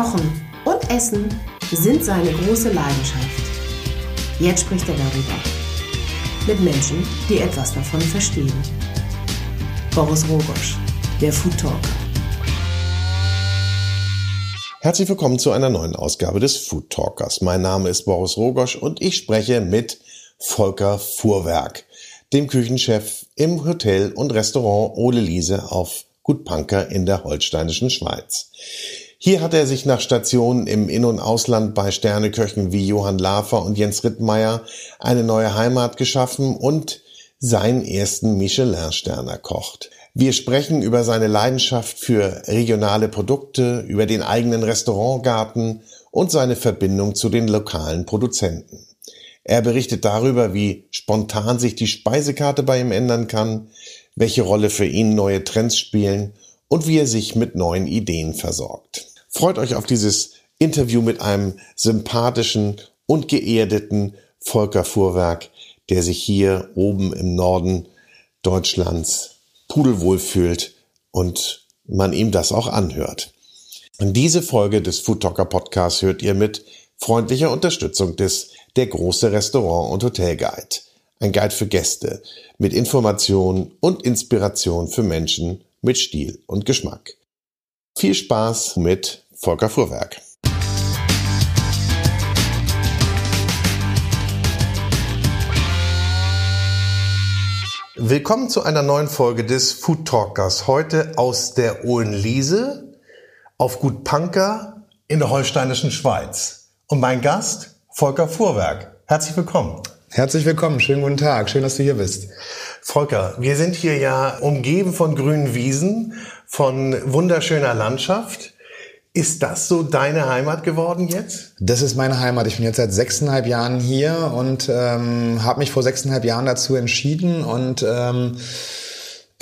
Kochen und Essen sind seine große Leidenschaft. Jetzt spricht er darüber. Mit Menschen, die etwas davon verstehen. Boris Rogosch, der Food Talker. Herzlich willkommen zu einer neuen Ausgabe des Food Talkers. Mein Name ist Boris Rogosch und ich spreche mit Volker Fuhrwerk, dem Küchenchef im Hotel und Restaurant Ole Liese auf Gut Panker in der holsteinischen Schweiz. Hier hat er sich nach Stationen im In- und Ausland bei Sterneköchen wie Johann Lafer und Jens Rittmeier eine neue Heimat geschaffen und seinen ersten Michelin-Stern erkocht. Wir sprechen über seine Leidenschaft für regionale Produkte, über den eigenen Restaurantgarten und seine Verbindung zu den lokalen Produzenten. Er berichtet darüber, wie spontan sich die Speisekarte bei ihm ändern kann, welche Rolle für ihn neue Trends spielen und wie er sich mit neuen Ideen versorgt. Freut euch auf dieses Interview mit einem sympathischen und geerdeten Volker Fuhrwerk, der sich hier oben im Norden Deutschlands pudelwohl fühlt und man ihm das auch anhört. In diese Folge des Food Talker Podcasts hört ihr mit freundlicher Unterstützung des Der große Restaurant und Hotel Guide. Ein Guide für Gäste mit Informationen und Inspiration für Menschen mit Stil und Geschmack. Viel Spaß mit Volker Fuhrwerk. Willkommen zu einer neuen Folge des Food Talkers. Heute aus der Ohlenliese auf Gut Panker in der holsteinischen Schweiz. Und mein Gast, Volker Fuhrwerk. Herzlich willkommen. Herzlich willkommen, schönen guten Tag, schön, dass du hier bist. Volker, wir sind hier ja umgeben von grünen Wiesen, von wunderschöner Landschaft. Ist das so deine Heimat geworden jetzt? Das ist meine Heimat. Ich bin jetzt seit sechseinhalb Jahren hier und ähm, habe mich vor sechseinhalb Jahren dazu entschieden und ähm,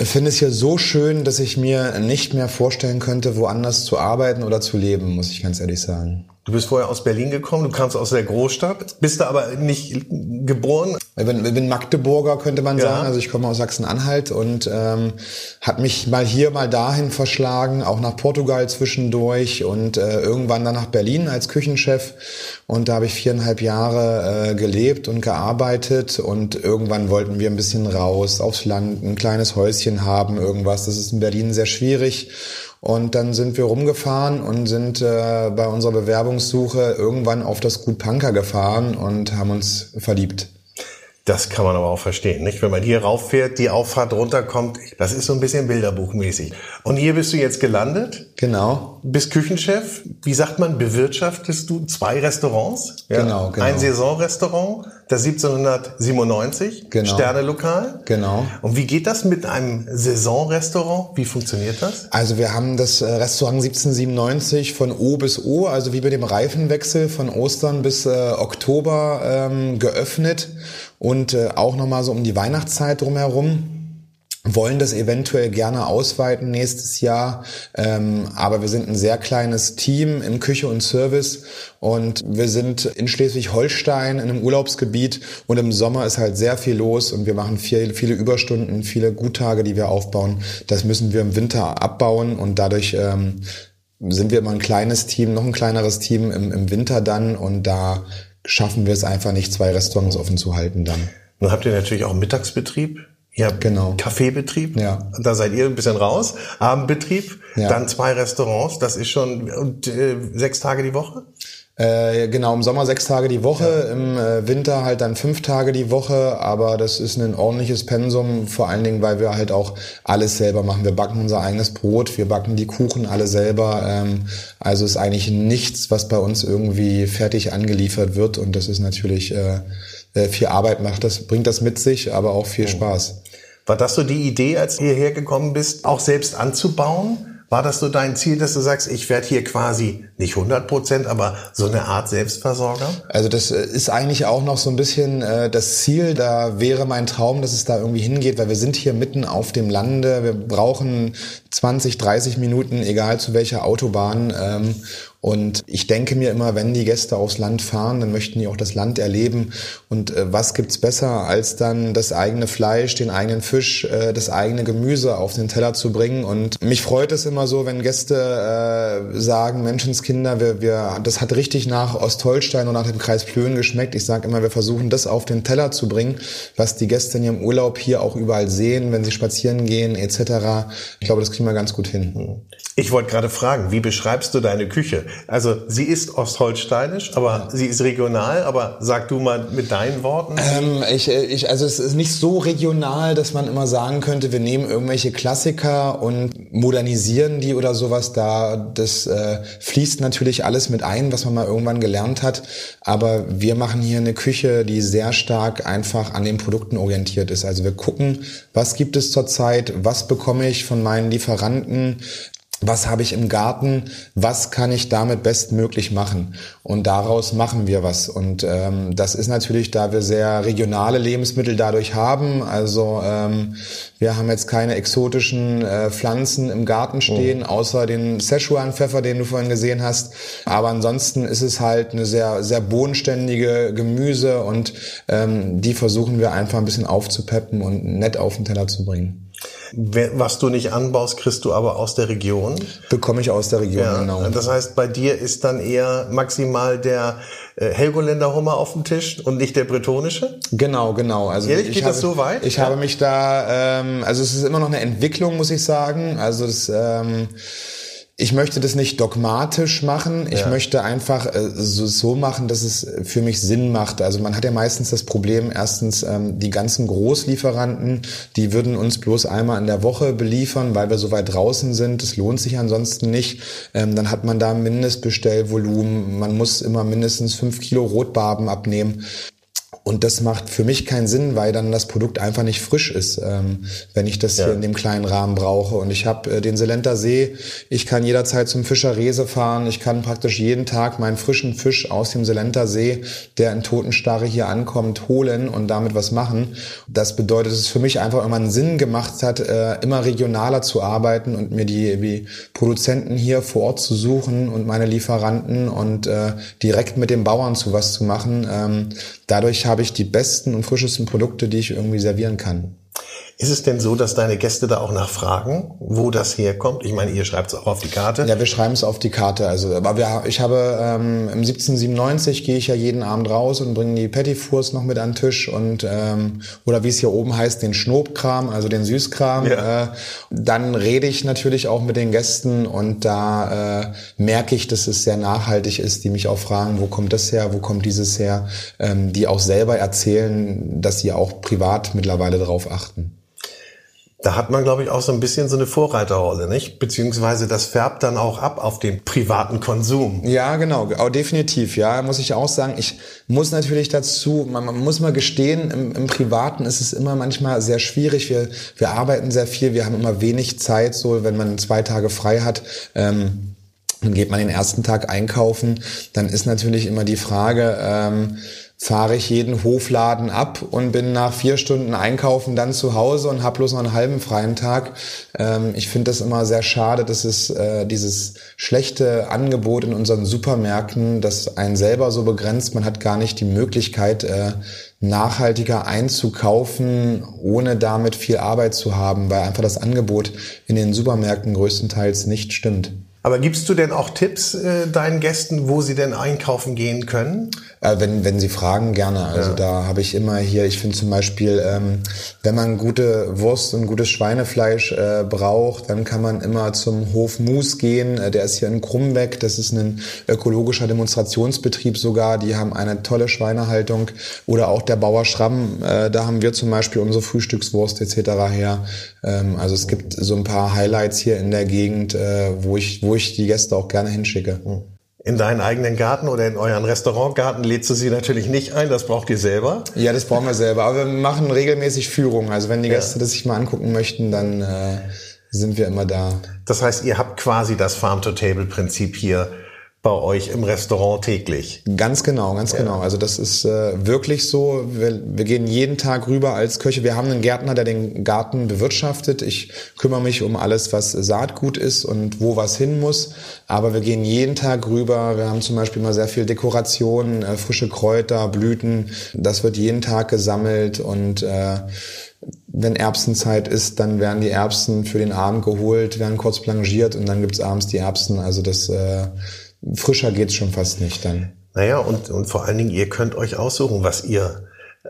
finde es hier so schön, dass ich mir nicht mehr vorstellen könnte, woanders zu arbeiten oder zu leben, muss ich ganz ehrlich sagen. Du bist vorher aus Berlin gekommen, du kamst aus der Großstadt, bist da aber nicht geboren. Ich bin, ich bin Magdeburger, könnte man ja. sagen. Also ich komme aus Sachsen-Anhalt und ähm, hat mich mal hier, mal dahin verschlagen, auch nach Portugal zwischendurch und äh, irgendwann dann nach Berlin als Küchenchef. Und da habe ich viereinhalb Jahre äh, gelebt und gearbeitet und irgendwann wollten wir ein bisschen raus aufs Land, ein kleines Häuschen haben, irgendwas. Das ist in Berlin sehr schwierig. Und dann sind wir rumgefahren und sind äh, bei unserer Bewerbungssuche irgendwann auf das Gut Panker gefahren und haben uns verliebt. Das kann man aber auch verstehen, nicht? Wenn man hier rauffährt, die Auffahrt runterkommt, das ist so ein bisschen Bilderbuchmäßig. Und hier bist du jetzt gelandet? Genau. Bist Küchenchef. Wie sagt man, bewirtschaftest du zwei Restaurants? Ja? Genau, genau. Ein Saisonrestaurant, das 1797, genau. Sternelokal. Genau. Und wie geht das mit einem Saisonrestaurant? Wie funktioniert das? Also wir haben das äh, Restaurant 1797 von O bis O, also wie bei dem Reifenwechsel von Ostern bis äh, Oktober ähm, geöffnet und äh, auch nochmal so um die Weihnachtszeit drumherum. Wollen das eventuell gerne ausweiten nächstes Jahr, ähm, aber wir sind ein sehr kleines Team im Küche und Service. Und wir sind in Schleswig-Holstein in einem Urlaubsgebiet. Und im Sommer ist halt sehr viel los. Und wir machen viel, viele Überstunden, viele Guttage, die wir aufbauen. Das müssen wir im Winter abbauen. Und dadurch ähm, sind wir immer ein kleines Team, noch ein kleineres Team im, im Winter dann. Und da schaffen wir es einfach nicht, zwei Restaurants offen zu halten dann. Nun habt ihr natürlich auch Mittagsbetrieb. Ihr habt genau. Kaffeebetrieb, ja. da seid ihr ein bisschen raus. Abendbetrieb, ja. dann zwei Restaurants, das ist schon und, äh, sechs Tage die Woche? Äh, genau, im Sommer sechs Tage die Woche, ja. im äh, Winter halt dann fünf Tage die Woche, aber das ist ein ordentliches Pensum, vor allen Dingen, weil wir halt auch alles selber machen. Wir backen unser eigenes Brot, wir backen die Kuchen alle selber. Ähm, also ist eigentlich nichts, was bei uns irgendwie fertig angeliefert wird und das ist natürlich äh, äh viel Arbeit macht das, bringt das mit sich, aber auch viel. Spaß. War das so die Idee, als du hierher gekommen bist, auch selbst anzubauen? War das so dein Ziel, dass du sagst, ich werde hier quasi nicht 100 Prozent, aber so eine Art Selbstversorger? Also das äh, ist eigentlich auch noch so ein bisschen äh, das Ziel. Da wäre mein Traum, dass es da irgendwie hingeht, weil wir sind hier mitten auf dem Lande. Wir brauchen 20, 30 Minuten, egal zu welcher Autobahn. Ähm, Und ich denke mir immer, wenn die Gäste aufs Land fahren, dann möchten die auch das Land erleben. Und äh, was gibt's besser, als dann das eigene Fleisch, den eigenen Fisch, äh, das eigene Gemüse auf den Teller zu bringen? Und mich freut es immer so, wenn Gäste äh, sagen, Menschenskinder, wir, wir, das hat richtig nach Ostholstein und nach dem Kreis Plön geschmeckt. Ich sage immer, wir versuchen das auf den Teller zu bringen, was die Gäste in ihrem Urlaub hier auch überall sehen, wenn sie spazieren gehen etc. Ich glaube, das kriegen wir ganz gut hin. Ich wollte gerade fragen, wie beschreibst du deine Küche? Also sie ist ostholsteinisch, aber ja. sie ist regional, aber sag du mal mit deinen Worten. Ähm, ich, ich, also es ist nicht so regional, dass man immer sagen könnte, wir nehmen irgendwelche Klassiker und modernisieren die oder sowas. Da das äh, fließt natürlich alles mit ein, was man mal irgendwann gelernt hat. Aber wir machen hier eine Küche, die sehr stark einfach an den Produkten orientiert ist. Also wir gucken, was gibt es zurzeit, was bekomme ich von meinen Lieferanten, was habe ich im Garten, was kann ich damit bestmöglich machen. Und daraus machen wir was. Und ähm, das ist natürlich, da wir sehr regionale Lebensmittel dadurch haben. Also ähm, wir haben jetzt keine exotischen äh, Pflanzen im Garten stehen, oh. außer den Szechuan-Pfeffer, den du vorhin gesehen hast. Aber ansonsten ist es halt eine sehr, sehr bodenständige Gemüse und ähm, die versuchen wir einfach ein bisschen aufzupeppen und nett auf den Teller zu bringen. Was du nicht anbaust, kriegst du aber aus der Region? Bekomme ich aus der Region, ja, genau. Das heißt, bei dir ist dann eher maximal der äh, Helgoländer Hummer auf dem Tisch und nicht der bretonische? Genau, genau. Also Ehrlich, geht habe, das so weit? Ich ja. habe mich da, ähm, also es ist immer noch eine Entwicklung, muss ich sagen. Also das ähm, ich möchte das nicht dogmatisch machen. Ich ja. möchte einfach äh, so, so, machen, dass es für mich Sinn macht. Also man hat ja meistens das Problem, erstens, ähm, die ganzen Großlieferanten, die würden uns bloß einmal in der Woche beliefern, weil wir so weit draußen sind. Das lohnt sich ansonsten nicht. Ähm, dann hat man da Mindestbestellvolumen. Man muss immer mindestens fünf Kilo Rotbarben abnehmen. Und das macht für mich keinen Sinn, weil dann das Produkt einfach nicht frisch ist, ähm, wenn ich das ja. hier in dem kleinen Rahmen brauche. Und ich habe äh, den Selenter See, ich kann jederzeit zum Fischer Rese fahren, ich kann praktisch jeden Tag meinen frischen Fisch aus dem Selenter See, der in Totenstarre hier ankommt, holen und damit was machen. Das bedeutet, dass es für mich einfach immer einen Sinn gemacht hat, äh, immer regionaler zu arbeiten und mir die, die Produzenten hier vor Ort zu suchen und meine Lieferanten und äh, direkt mit den Bauern zu was zu machen. Ähm, dadurch habe ich die besten und frischesten Produkte, die ich irgendwie servieren kann. Ist es denn so, dass deine Gäste da auch nachfragen, wo das herkommt? Ich meine, ihr schreibt es auch auf die Karte. Ja, wir schreiben es auf die Karte. Also, aber wir, ich habe ähm, im 1797 gehe ich ja jeden Abend raus und bringe die Petit Fours noch mit an den Tisch und ähm, oder wie es hier oben heißt, den Schnobkram, also den Süßkram. Ja. Äh, dann rede ich natürlich auch mit den Gästen und da äh, merke ich, dass es sehr nachhaltig ist, die mich auch fragen, wo kommt das her, wo kommt dieses her, ähm, die auch selber erzählen, dass sie auch privat mittlerweile darauf achten. Da hat man, glaube ich, auch so ein bisschen so eine Vorreiterrolle, nicht? Beziehungsweise das färbt dann auch ab auf den privaten Konsum. Ja, genau, auch definitiv. Ja, muss ich auch sagen. Ich muss natürlich dazu, man, man muss mal gestehen, im, im, Privaten ist es immer manchmal sehr schwierig. Wir, wir arbeiten sehr viel, wir haben immer wenig Zeit, so wenn man zwei Tage frei hat. Ähm, dann geht man den ersten Tag einkaufen. Dann ist natürlich immer die Frage, ähm, fahre ich jeden Hofladen ab und bin nach vier Stunden einkaufen dann zu Hause und habe bloß noch einen halben freien Tag. Ähm, ich finde das immer sehr schade, dass es äh, dieses schlechte Angebot in unseren Supermärkten, das einen selber so begrenzt, man hat gar nicht die Möglichkeit, äh, nachhaltiger einzukaufen, ohne damit viel Arbeit zu haben, weil einfach das Angebot in den Supermärkten größtenteils nicht stimmt. Aber gibst du denn auch Tipps äh, deinen Gästen, wo sie denn einkaufen gehen können? Äh, wenn, wenn sie fragen, gerne. Also ja. da habe ich immer hier, ich finde zum Beispiel, ähm, wenn man gute Wurst und gutes Schweinefleisch äh, braucht, dann kann man immer zum Hof Mus gehen. Äh, der ist hier in Krumbeck. Das ist ein ökologischer Demonstrationsbetrieb sogar. Die haben eine tolle Schweinehaltung. Oder auch der Bauer Schramm. Äh, da haben wir zum Beispiel unsere Frühstückswurst etc. her. Ähm, also es gibt so ein paar Highlights hier in der Gegend, äh, wo ich, wo ich die Gäste auch gerne hinschicke. In deinen eigenen Garten oder in euren Restaurantgarten lädst du sie natürlich nicht ein, das braucht ihr selber. Ja, das brauchen wir selber. Aber wir machen regelmäßig Führungen. Also wenn die Gäste ja. das sich mal angucken möchten, dann äh, sind wir immer da. Das heißt, ihr habt quasi das Farm-to-Table-Prinzip hier bei euch im Restaurant täglich. Ganz genau, ganz ja. genau. Also das ist äh, wirklich so. Wir, wir gehen jeden Tag rüber als Köche. Wir haben einen Gärtner, der den Garten bewirtschaftet. Ich kümmere mich um alles, was Saatgut ist und wo was hin muss. Aber wir gehen jeden Tag rüber. Wir haben zum Beispiel mal sehr viel Dekoration, äh, frische Kräuter, Blüten. Das wird jeden Tag gesammelt und äh, wenn Erbsenzeit ist, dann werden die Erbsen für den Abend geholt, werden kurz blanchiert und dann gibt's abends die Erbsen. Also das äh, frischer geht's schon fast nicht dann. Naja, und, und vor allen Dingen, ihr könnt euch aussuchen, was ihr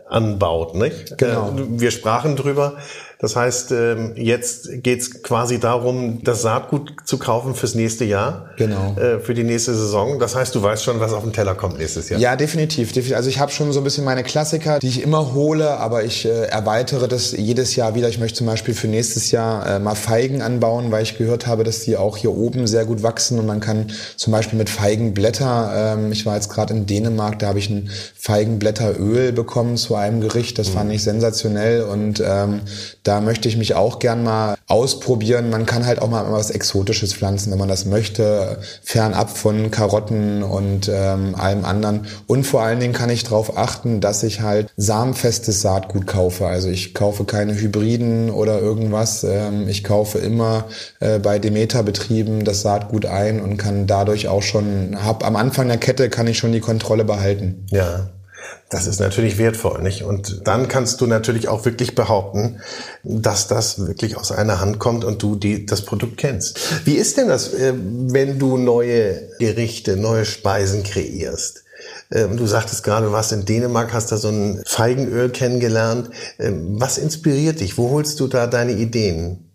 anbaut, nicht? Genau. Äh, wir sprachen drüber. Das heißt, ähm, jetzt geht's quasi darum, das Saatgut zu kaufen fürs nächste Jahr. Genau. Äh, für die nächste Saison. Das heißt, du weißt schon, was auf den Teller kommt nächstes Jahr. Ja, definitiv. Also ich habe schon so ein bisschen meine Klassiker, die ich immer hole, aber ich äh, erweitere das jedes Jahr wieder. Ich möchte zum Beispiel für nächstes Jahr äh, mal Feigen anbauen, weil ich gehört habe, dass die auch hier oben sehr gut wachsen und man kann zum Beispiel mit Feigenblätter, ähm, ich war jetzt gerade in Dänemark, da habe ich ein Feigenblätteröl bekommen zu einem Gericht. Das mhm. fand ich sensationell und ähm, da möchte ich mich auch gern mal ausprobieren. Man kann halt auch mal was Exotisches pflanzen, wenn man das möchte, fernab von Karotten und ähm, allem anderen. Und vor allen Dingen kann ich darauf achten, dass ich halt samenfestes Saatgut kaufe. Also ich kaufe keine Hybriden oder irgendwas. Ähm, ich kaufe immer äh, bei Demeter-Betrieben das Saatgut ein und kann dadurch auch schon, hab am Anfang der Kette kann ich schon die Kontrolle behalten. Ja. Das ist natürlich wertvoll, nicht? Und dann kannst du natürlich auch wirklich behaupten, dass das wirklich aus einer Hand kommt und du die, das Produkt kennst. Wie ist denn das, äh, wenn du neue Gerichte, neue Speisen kreierst? Ähm, du sagtest gerade, warst in Dänemark, hast da so ein Feigenöl kennengelernt. Ähm, was inspiriert dich? Wo holst du da deine Ideen?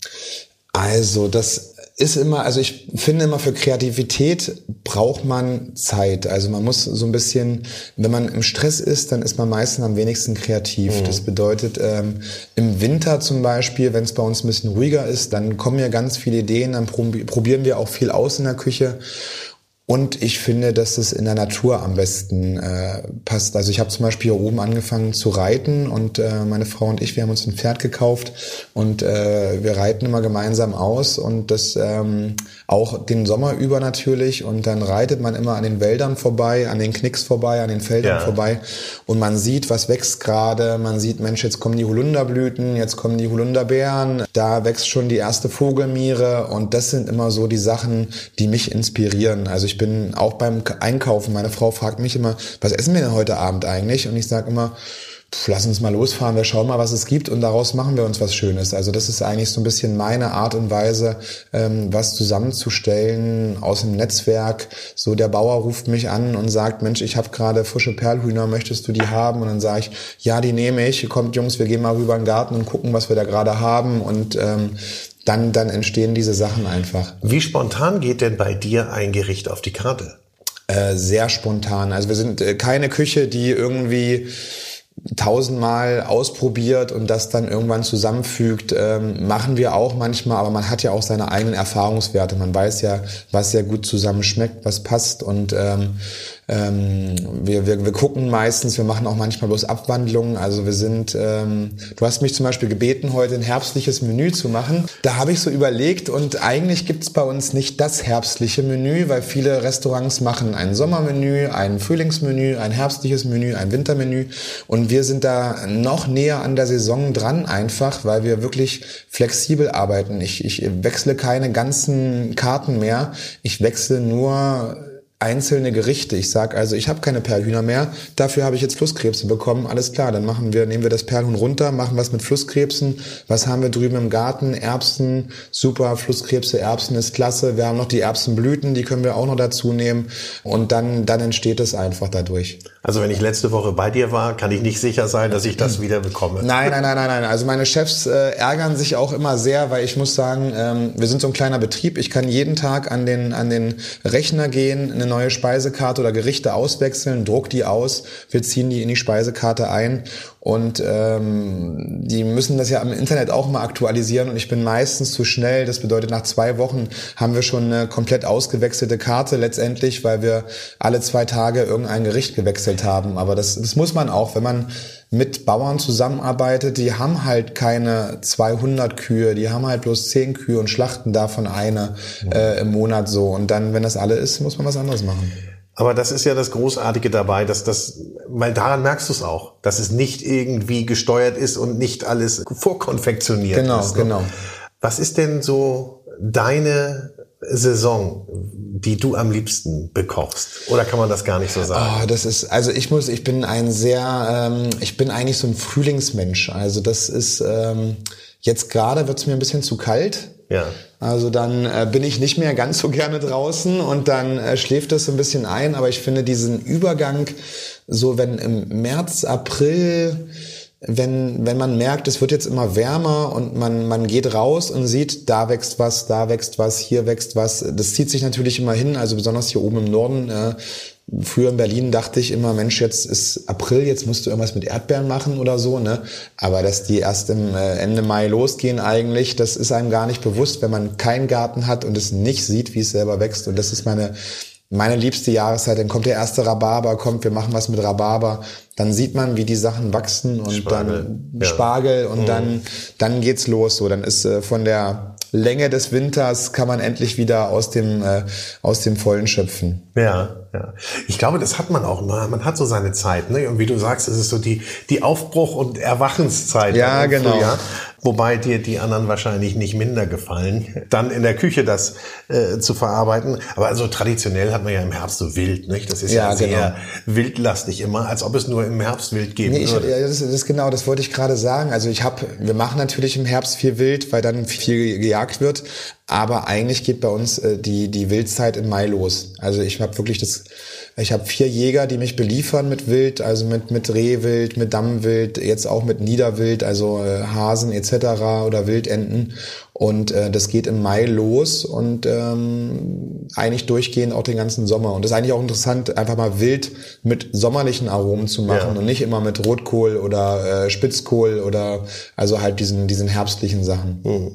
Also, das ist immer, also ich finde immer für Kreativität braucht man Zeit. Also man muss so ein bisschen, wenn man im Stress ist, dann ist man meistens am wenigsten kreativ. Mhm. Das bedeutet, ähm, im Winter zum Beispiel, wenn es bei uns ein bisschen ruhiger ist, dann kommen ja ganz viele Ideen, dann probieren wir auch viel aus in der Küche. Und ich finde, dass es in der Natur am besten äh, passt. Also ich habe zum Beispiel hier oben angefangen zu reiten und äh, meine Frau und ich, wir haben uns ein Pferd gekauft und äh, wir reiten immer gemeinsam aus und das ähm, auch den Sommer über natürlich. Und dann reitet man immer an den Wäldern vorbei, an den Knicks vorbei, an den Feldern ja. vorbei und man sieht, was wächst gerade. Man sieht, Mensch, jetzt kommen die Holunderblüten, jetzt kommen die Holunderbeeren, da wächst schon die erste Vogelmiere und das sind immer so die Sachen, die mich inspirieren. Also ich ich bin auch beim Einkaufen, meine Frau fragt mich immer, was essen wir denn heute Abend eigentlich? Und ich sage immer, pff, lass uns mal losfahren, wir schauen mal, was es gibt und daraus machen wir uns was Schönes. Also das ist eigentlich so ein bisschen meine Art und Weise, ähm, was zusammenzustellen aus dem Netzwerk. So der Bauer ruft mich an und sagt, Mensch, ich habe gerade frische Perlhühner, möchtest du die haben? Und dann sage ich, ja, die nehme ich. Kommt Jungs, wir gehen mal rüber in den Garten und gucken, was wir da gerade haben. Und ähm, dann, dann entstehen diese Sachen einfach. Wie spontan geht denn bei dir ein Gericht auf die Karte? Äh, sehr spontan. Also wir sind äh, keine Küche, die irgendwie tausendmal ausprobiert und das dann irgendwann zusammenfügt, ähm, machen wir auch manchmal, aber man hat ja auch seine eigenen Erfahrungswerte. Man weiß ja, was sehr gut zusammen schmeckt, was passt und ähm, ähm, wir, wir, wir gucken meistens, wir machen auch manchmal bloß Abwandlungen. Also wir sind, ähm, du hast mich zum Beispiel gebeten, heute ein herbstliches Menü zu machen. Da habe ich so überlegt und eigentlich gibt's bei uns nicht das herbstliche Menü, weil viele Restaurants machen ein Sommermenü, ein Frühlingsmenü, ein herbstliches Menü, ein Wintermenü und wir sind da noch näher an der Saison dran einfach, weil wir wirklich flexibel arbeiten. Ich, ich wechsle keine ganzen Karten mehr. Ich wechsle nur einzelne Gerichte. Ich sage also, ich habe keine Perlhühner mehr, dafür habe ich jetzt Flusskrebse bekommen. Alles klar, dann machen wir, nehmen wir das Perlhuhn runter, machen was mit Flusskrebsen. Was haben wir drüben im Garten? Erbsen, super, Flusskrebse, Erbsen ist klasse. Wir haben noch die Erbsenblüten, die können wir auch noch dazu nehmen. Und dann, dann entsteht es einfach dadurch. Also wenn ich letzte Woche bei dir war, kann ich nicht sicher sein, dass ich das wieder bekomme. Nein, nein, nein, nein, nein. Also meine Chefs äh, ärgern sich auch immer sehr, weil ich muss sagen, ähm, wir sind so ein kleiner Betrieb. Ich kann jeden Tag an den, an den Rechner gehen, eine neue Speisekarte oder Gerichte auswechseln, druck die aus, wir ziehen die in die Speisekarte ein und ähm, die müssen das ja im Internet auch mal aktualisieren und ich bin meistens zu schnell. Das bedeutet, nach zwei Wochen haben wir schon eine komplett ausgewechselte Karte letztendlich, weil wir alle zwei Tage irgendein Gericht gewechselt haben. Aber das, das muss man auch, wenn man mit Bauern zusammenarbeitet, die haben halt keine 200 Kühe, die haben halt bloß 10 Kühe und schlachten davon eine äh, im Monat so. Und dann, wenn das alle ist, muss man was anderes machen. Aber das ist ja das Großartige dabei, dass das, weil daran merkst du es auch, dass es nicht irgendwie gesteuert ist und nicht alles vorkonfektioniert genau, ist. Genau, genau. Was ist denn so deine Saison, die du am liebsten bekochst? Oder kann man das gar nicht so sagen? Oh, das ist, also ich muss, ich bin ein sehr, ähm, ich bin eigentlich so ein Frühlingsmensch. Also das ist, ähm, jetzt gerade wird es mir ein bisschen zu kalt. Ja. Also dann äh, bin ich nicht mehr ganz so gerne draußen und dann äh, schläft es so ein bisschen ein. Aber ich finde diesen Übergang, so wenn im März, April, wenn, wenn man merkt, es wird jetzt immer wärmer und man, man geht raus und sieht, da wächst was, da wächst was, hier wächst was. Das zieht sich natürlich immer hin, also besonders hier oben im Norden. Äh, früher in Berlin dachte ich immer, Mensch, jetzt ist April, jetzt musst du irgendwas mit Erdbeeren machen oder so, ne? Aber dass die erst im äh, Ende Mai losgehen eigentlich, das ist einem gar nicht bewusst, wenn man keinen Garten hat und es nicht sieht, wie es selber wächst. Und das ist meine meine liebste Jahreszeit, dann kommt der erste Rhabarber, kommt, wir machen was mit Rhabarber, dann sieht man, wie die Sachen wachsen und Spargel. dann ja. Spargel und mhm. dann, dann geht's los, so, dann ist äh, von der Länge des Winters kann man endlich wieder aus dem, äh, aus dem Vollen schöpfen. Ja, ja. Ich glaube, das hat man auch immer. Man hat so seine Zeit, ne? Und wie du sagst, es ist so die, die Aufbruch- und Erwachenszeit. Ja, genau. Frühjahr wobei dir die anderen wahrscheinlich nicht minder gefallen, dann in der Küche das äh, zu verarbeiten. Aber also traditionell hat man ja im Herbst so wild, nicht? Das ist ja, ja sehr genau. wildlastig immer, als ob es nur im Herbst wild geben nee, ich, würde. Ja, das, das ist genau, das wollte ich gerade sagen. Also ich habe, wir machen natürlich im Herbst viel Wild, weil dann viel gejagt wird. Aber eigentlich geht bei uns äh, die die Wildzeit im Mai los. Also ich habe wirklich das ich habe vier Jäger, die mich beliefern mit Wild, also mit, mit Rehwild, mit Dammwild, jetzt auch mit Niederwild, also äh, Hasen etc. oder Wildenten. Und äh, das geht im Mai los und ähm, eigentlich durchgehend auch den ganzen Sommer. Und das ist eigentlich auch interessant, einfach mal Wild mit sommerlichen Aromen zu machen ja. und nicht immer mit Rotkohl oder äh, Spitzkohl oder also halt diesen, diesen herbstlichen Sachen. Mhm.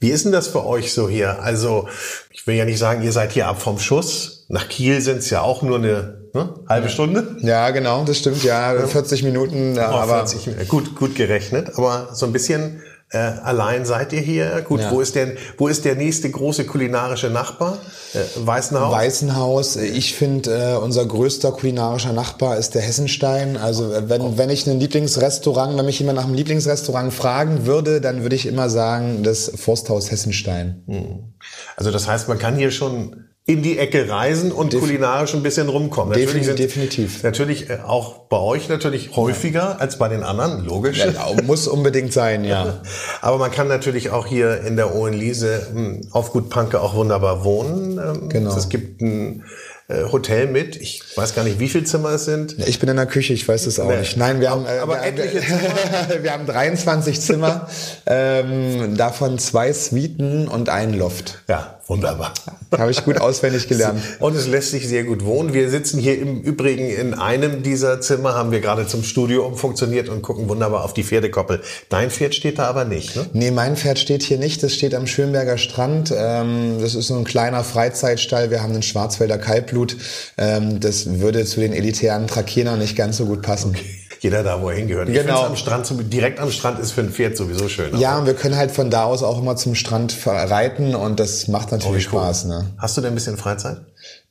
Wie ist denn das für euch so hier? Also, ich will ja nicht sagen, ihr seid hier ab vom Schuss. Nach Kiel sind es ja auch nur eine ne, halbe Stunde. Ja, genau, das stimmt, ja. 40 Minuten. Ja, oh, aber 40, gut, gut gerechnet. Aber so ein bisschen äh, allein seid ihr hier. Gut, ja. wo ist denn, wo ist der nächste große kulinarische Nachbar? Äh, Weißenhaus? Weißenhaus. Ich finde, äh, unser größter kulinarischer Nachbar ist der Hessenstein. Also äh, wenn, oh. wenn ich ein Lieblingsrestaurant, wenn mich jemand nach einem Lieblingsrestaurant fragen würde, dann würde ich immer sagen, das Forsthaus Hessenstein. Hm. Also das heißt, man kann hier schon in die Ecke reisen und Def kulinarisch ein bisschen rumkommen. Natürlich definitiv. definitiv. Natürlich äh, auch bei euch natürlich häufiger ja. als bei den anderen, logisch. Ja, muss unbedingt sein, ja. Aber man kann natürlich auch hier in der Ohenliese hm, auf Gut Panke auch wunderbar wohnen. Ähm, genau. Es gibt ein äh, Hotel mit. Ich weiß gar nicht, wie viele Zimmer es sind. Ich bin in der Küche, ich weiß das auch nee. nicht. Nein, wir haben, äh, aber wir, etliche Zimmer. wir haben 23 Zimmer, ähm, davon zwei Suiten und einen Loft. Ja, Wunderbar. Habe ich gut auswendig gelernt. Und es lässt sich sehr gut wohnen. Wir sitzen hier im Übrigen in einem dieser Zimmer, haben wir gerade zum Studio umfunktioniert und gucken wunderbar auf die Pferdekoppel. Dein Pferd steht da aber nicht, ne? Nee, mein Pferd steht hier nicht. Das steht am Schönberger Strand. Ähm, das ist so ein kleiner Freizeitstall. Wir haben einen Schwarzwälder Kalbblut. Ähm, das würde zu den elitären Trakenern nicht ganz so gut passen. Okay jeder da, wo er hingehört. Genau. am Strand, direkt am Strand ist für ein Pferd sowieso schön. Ja, und wir können halt von da aus auch immer zum Strand reiten und das macht natürlich oh, Spaß. Ne? Hast du denn ein bisschen Freizeit?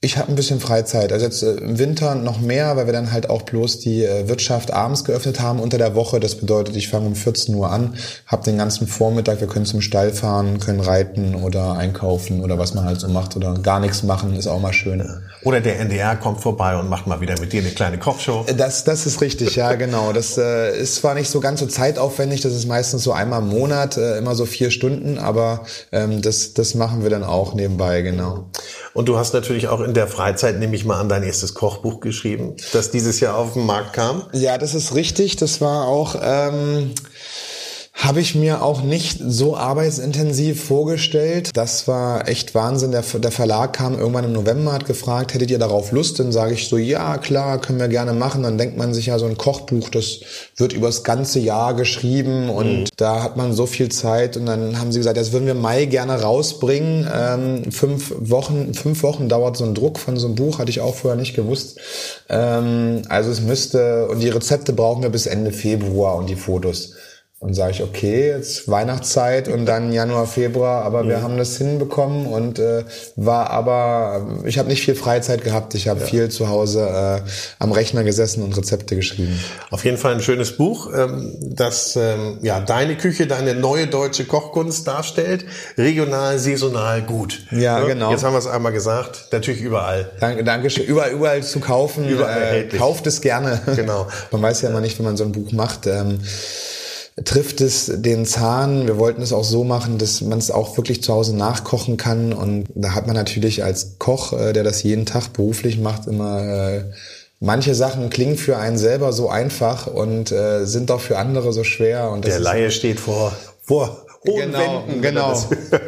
Ich habe ein bisschen Freizeit. Also jetzt äh, im Winter noch mehr, weil wir dann halt auch bloß die äh, Wirtschaft abends geöffnet haben unter der Woche. Das bedeutet, ich fange um 14 Uhr an, habe den ganzen Vormittag, wir können zum Stall fahren, können reiten oder einkaufen oder was man halt so macht oder gar nichts machen, ist auch mal schön. Oder der NDR kommt vorbei und macht mal wieder mit dir eine kleine Kochshow. Das, das ist richtig, ja genau. Das äh, ist zwar nicht so ganz so zeitaufwendig, das ist meistens so einmal im Monat, äh, immer so vier Stunden, aber ähm, das, das machen wir dann auch nebenbei, genau. Und du hast natürlich auch in der Freizeit, nehme ich mal an, dein erstes Kochbuch geschrieben, das dieses Jahr auf den Markt kam. Ja, das ist richtig. Das war auch... Ähm, Habe ich mir auch nicht so arbeitsintensiv vorgestellt. Das war echt Wahnsinn. Der, der, Verlag kam irgendwann im November, hat gefragt, hättet ihr darauf Lust? Dann sage ich so, ja, klar, können wir gerne machen. Dann denkt man sich ja, so ein Kochbuch, das wird übers ganze Jahr geschrieben und mhm. da hat man so viel Zeit. Und dann haben sie gesagt, das würden wir Mai gerne rausbringen. Ähm, fünf Wochen, fünf Wochen dauert so ein Druck von so einem Buch, hatte ich auch vorher nicht gewusst. Ähm, also es müsste, und die Rezepte brauchen wir bis Ende Februar und die Fotos. Und sage ich, okay, jetzt Weihnachtszeit und dann Januar, Februar, aber wir haben das hinbekommen und äh, war aber, ich habe nicht viel Freizeit gehabt, ich habe ja. viel zu Hause äh, am Rechner gesessen und Rezepte geschrieben. Auf jeden Fall ein schönes Buch, ähm, das ähm, ja deine Küche, deine neue deutsche Kochkunst darstellt, regional, saisonal, gut. Ja, ja? genau. Jetzt haben wir es einmal gesagt, natürlich überall. Danke, danke schön. Überall, überall zu kaufen, überall äh, kauft es gerne. Genau. man weiß ja immer nicht, wenn man so ein Buch macht. Ähm, trifft es den Zahn. Wir wollten es auch so machen, dass man es auch wirklich zu Hause nachkochen kann. Und da hat man natürlich als Koch, äh, der das jeden Tag beruflich macht, immer äh, manche Sachen klingen für einen selber so einfach und äh, sind doch für andere so schwer. Und der Laie steht vor vor hohen genau, Wänden, genau. ja.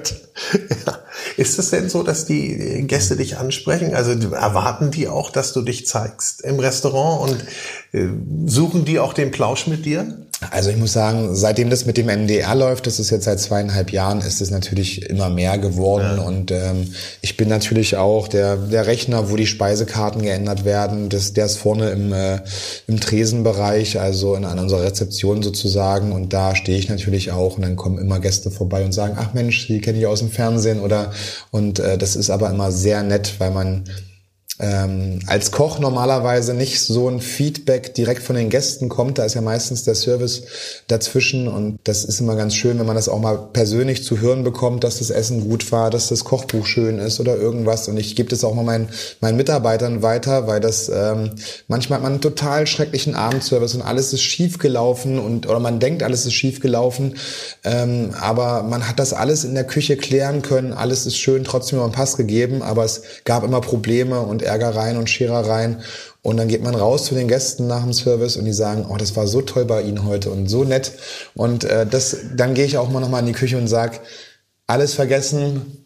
Ist es denn so, dass die Gäste dich ansprechen? Also erwarten die auch, dass du dich zeigst im Restaurant und äh, suchen die auch den Plausch mit dir? Also ich muss sagen, seitdem das mit dem MDR läuft, das ist jetzt seit zweieinhalb Jahren, ist es natürlich immer mehr geworden. Ja. Und ähm, ich bin natürlich auch der, der Rechner, wo die Speisekarten geändert werden. Das, der ist vorne im, äh, im Tresenbereich, also in, an unserer Rezeption sozusagen. Und da stehe ich natürlich auch. Und dann kommen immer Gäste vorbei und sagen, ach Mensch, die kenne ich aus dem Fernsehen. Oder und äh, das ist aber immer sehr nett, weil man ähm, als Koch normalerweise nicht so ein Feedback direkt von den Gästen kommt. Da ist ja meistens der Service dazwischen und das ist immer ganz schön, wenn man das auch mal persönlich zu hören bekommt, dass das Essen gut war, dass das Kochbuch schön ist oder irgendwas. Und ich gebe das auch mal meinen, meinen Mitarbeitern weiter, weil das ähm, manchmal hat man einen total schrecklichen Abendservice und alles ist schief gelaufen und oder man denkt, alles ist schief gelaufen, ähm, aber man hat das alles in der Küche klären können, alles ist schön, trotzdem immer einen Pass gegeben, aber es gab immer Probleme und Ärgereien und Scherereien. Und dann geht man raus zu den Gästen nach dem Service und die sagen, oh, das war so toll bei Ihnen heute und so nett. Und äh, das, dann gehe ich auch mal nochmal in die Küche und sag, alles vergessen,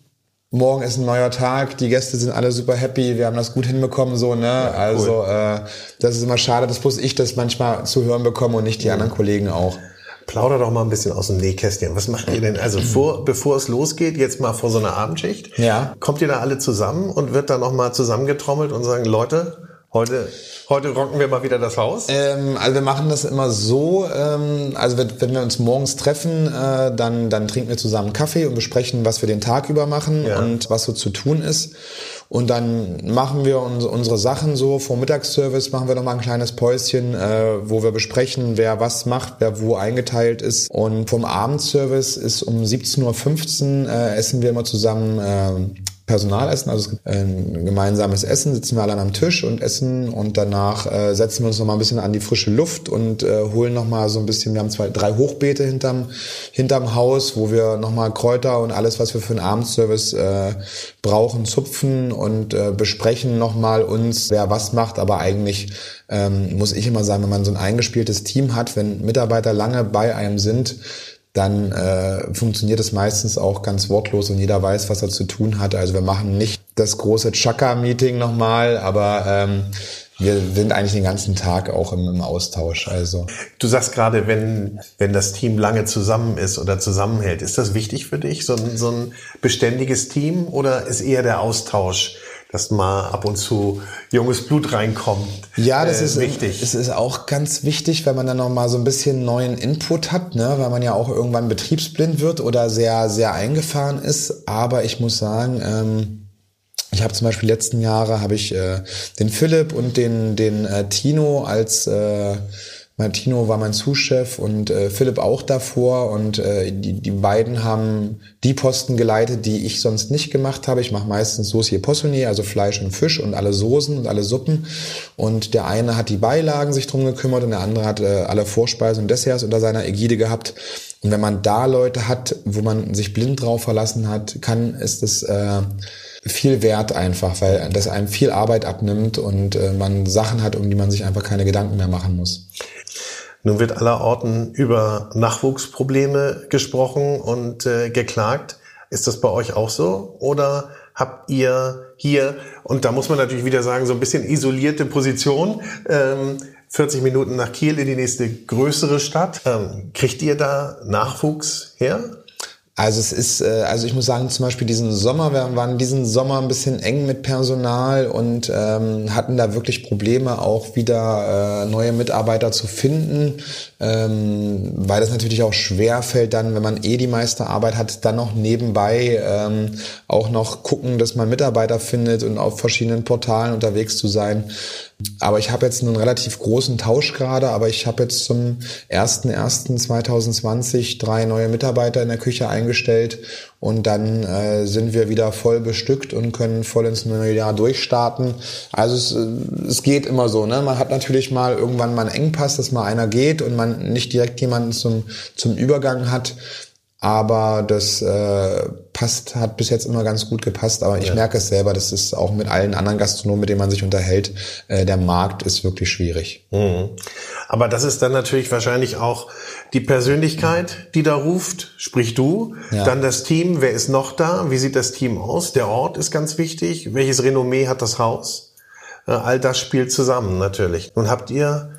morgen ist ein neuer Tag, die Gäste sind alle super happy, wir haben das gut hinbekommen, so, ne? Ja, also äh, das ist immer schade, dass bloß ich das manchmal zu hören bekomme und nicht die mhm. anderen Kollegen auch. Plauder doch mal ein bisschen aus dem Nähkästchen. Was macht ihr denn? Also vor, bevor es losgeht, jetzt mal vor so einer Abendschicht, ja. kommt ihr da alle zusammen und wird dann nochmal zusammengetrommelt und sagen, Leute, Heute, heute rocken wir mal wieder das Haus? Ähm, also wir machen das immer so, ähm, also wenn, wenn, wir uns morgens treffen, äh, dann, dann trinken wir zusammen Kaffee und besprechen, was wir den Tag über machen ja. und was so zu tun ist. Und dann machen wir uns, unsere Sachen so. Vor Mittagsservice machen wir nochmal ein kleines Päuschen, äh, wo wir besprechen, wer was macht, wer wo eingeteilt ist. Und vom Abendservice ist um 17.15 Uhr äh, essen wir immer zusammen äh, Personalessen, also es gibt ein gemeinsames Essen, sitzen wir alle an einem Tisch und essen und danach äh, setzen wir uns noch mal ein bisschen an die frische Luft und äh, holen noch mal so ein bisschen, wir haben zwei, drei Hochbeete hinterm, hinterm Haus, wo wir noch mal Kräuter und alles, was wir für einen Abendservice äh, brauchen, zupfen und äh, besprechen noch mal uns, wer was macht, aber eigentlich ähm, muss ich immer sagen, wenn man so ein eingespieltes Team hat, wenn Mitarbeiter lange bei einem sind, dann äh, funktioniert es meistens auch ganz wortlos und jeder weiß, was er zu tun hat. Also wir machen nicht das große Chaka-Meeting nochmal, aber ähm, wir sind eigentlich den ganzen Tag auch im, im, Austausch. Also du sagst gerade, wenn wenn das Team lange zusammen ist oder zusammenhält, ist das wichtig für dich, so ein, so ein beständiges Team oder ist eher der Austausch dass mal ab und zu junges Blut reinkommt. Ja, das äh, ist wichtig. Es ist auch ganz wichtig, wenn man dann noch mal so ein bisschen neuen Input hat, ne, weil man ja auch irgendwann betriebsblind wird oder sehr sehr eingefahren ist. Aber ich muss sagen. Ähm, ich habe zum Beispiel letzten Jahre habe ich äh, den Philipp und den den äh, Tino als äh, Martino war mein Zuschef und äh, Philipp auch davor und äh, die, die beiden haben die Posten geleitet, die ich sonst nicht gemacht habe. Ich mache meistens Saucier Poissonnier, also Fleisch und Fisch und alle Soßen und alle Suppen und der eine hat die Beilagen sich drum gekümmert und der andere hat äh, alle Vorspeisen und Desserts unter seiner Ägide gehabt. Und wenn man da Leute hat, wo man sich blind drauf verlassen hat, kann ist es äh, viel wert einfach, weil das einem viel Arbeit abnimmt und äh, man Sachen hat, um die man sich einfach keine Gedanken mehr machen muss. Nun wird allerorten über Nachwuchsprobleme gesprochen und äh, geklagt. Ist das bei euch auch so? Oder habt ihr hier, und da muss man natürlich wieder sagen, so ein bisschen isolierte Position, ähm, 40 Minuten nach Kiel in die nächste größere Stadt. Ähm, kriegt ihr da Nachwuchs her? Also es ist, äh, also ich muss sagen, zum Beispiel diesen Sommer, wir waren diesen Sommer ein bisschen eng mit Personal und ähm, hatten da wirklich Probleme, auch wieder äh, neue Mitarbeiter zu finden, ähm, weil das natürlich auch schwer fällt dann, wenn man eh die meiste Arbeit hat, dann noch nebenbei ähm, auch noch gucken, dass man Mitarbeiter findet und auf verschiedenen Portalen unterwegs zu sein. Aber ich habe jetzt einen relativ großen Tausch gerade, aber ich habe jetzt zum 01.01.2020 drei neue Mitarbeiter in der Küche eingestellt und dann äh, sind wir wieder voll bestückt und können voll ins neue Jahr durchstarten. Also es, äh, es geht immer so. Ne? Man hat natürlich mal irgendwann mal einen Engpass, dass mal einer geht und man nicht direkt jemanden zum, zum Übergang hat. Aber das äh, passt, hat bis jetzt immer ganz gut gepasst. Aber ich ja. merke es selber, das ist auch mit allen anderen Gastronomen, mit denen man sich unterhält, äh, der Markt ist wirklich schwierig. Mhm. Aber das ist dann natürlich wahrscheinlich auch die Persönlichkeit, die da ruft, sprich du, ja. dann das Team, wer ist noch da, wie sieht das Team aus, der Ort ist ganz wichtig, welches Renommee hat das Haus, äh, all das spielt zusammen natürlich. Nun habt ihr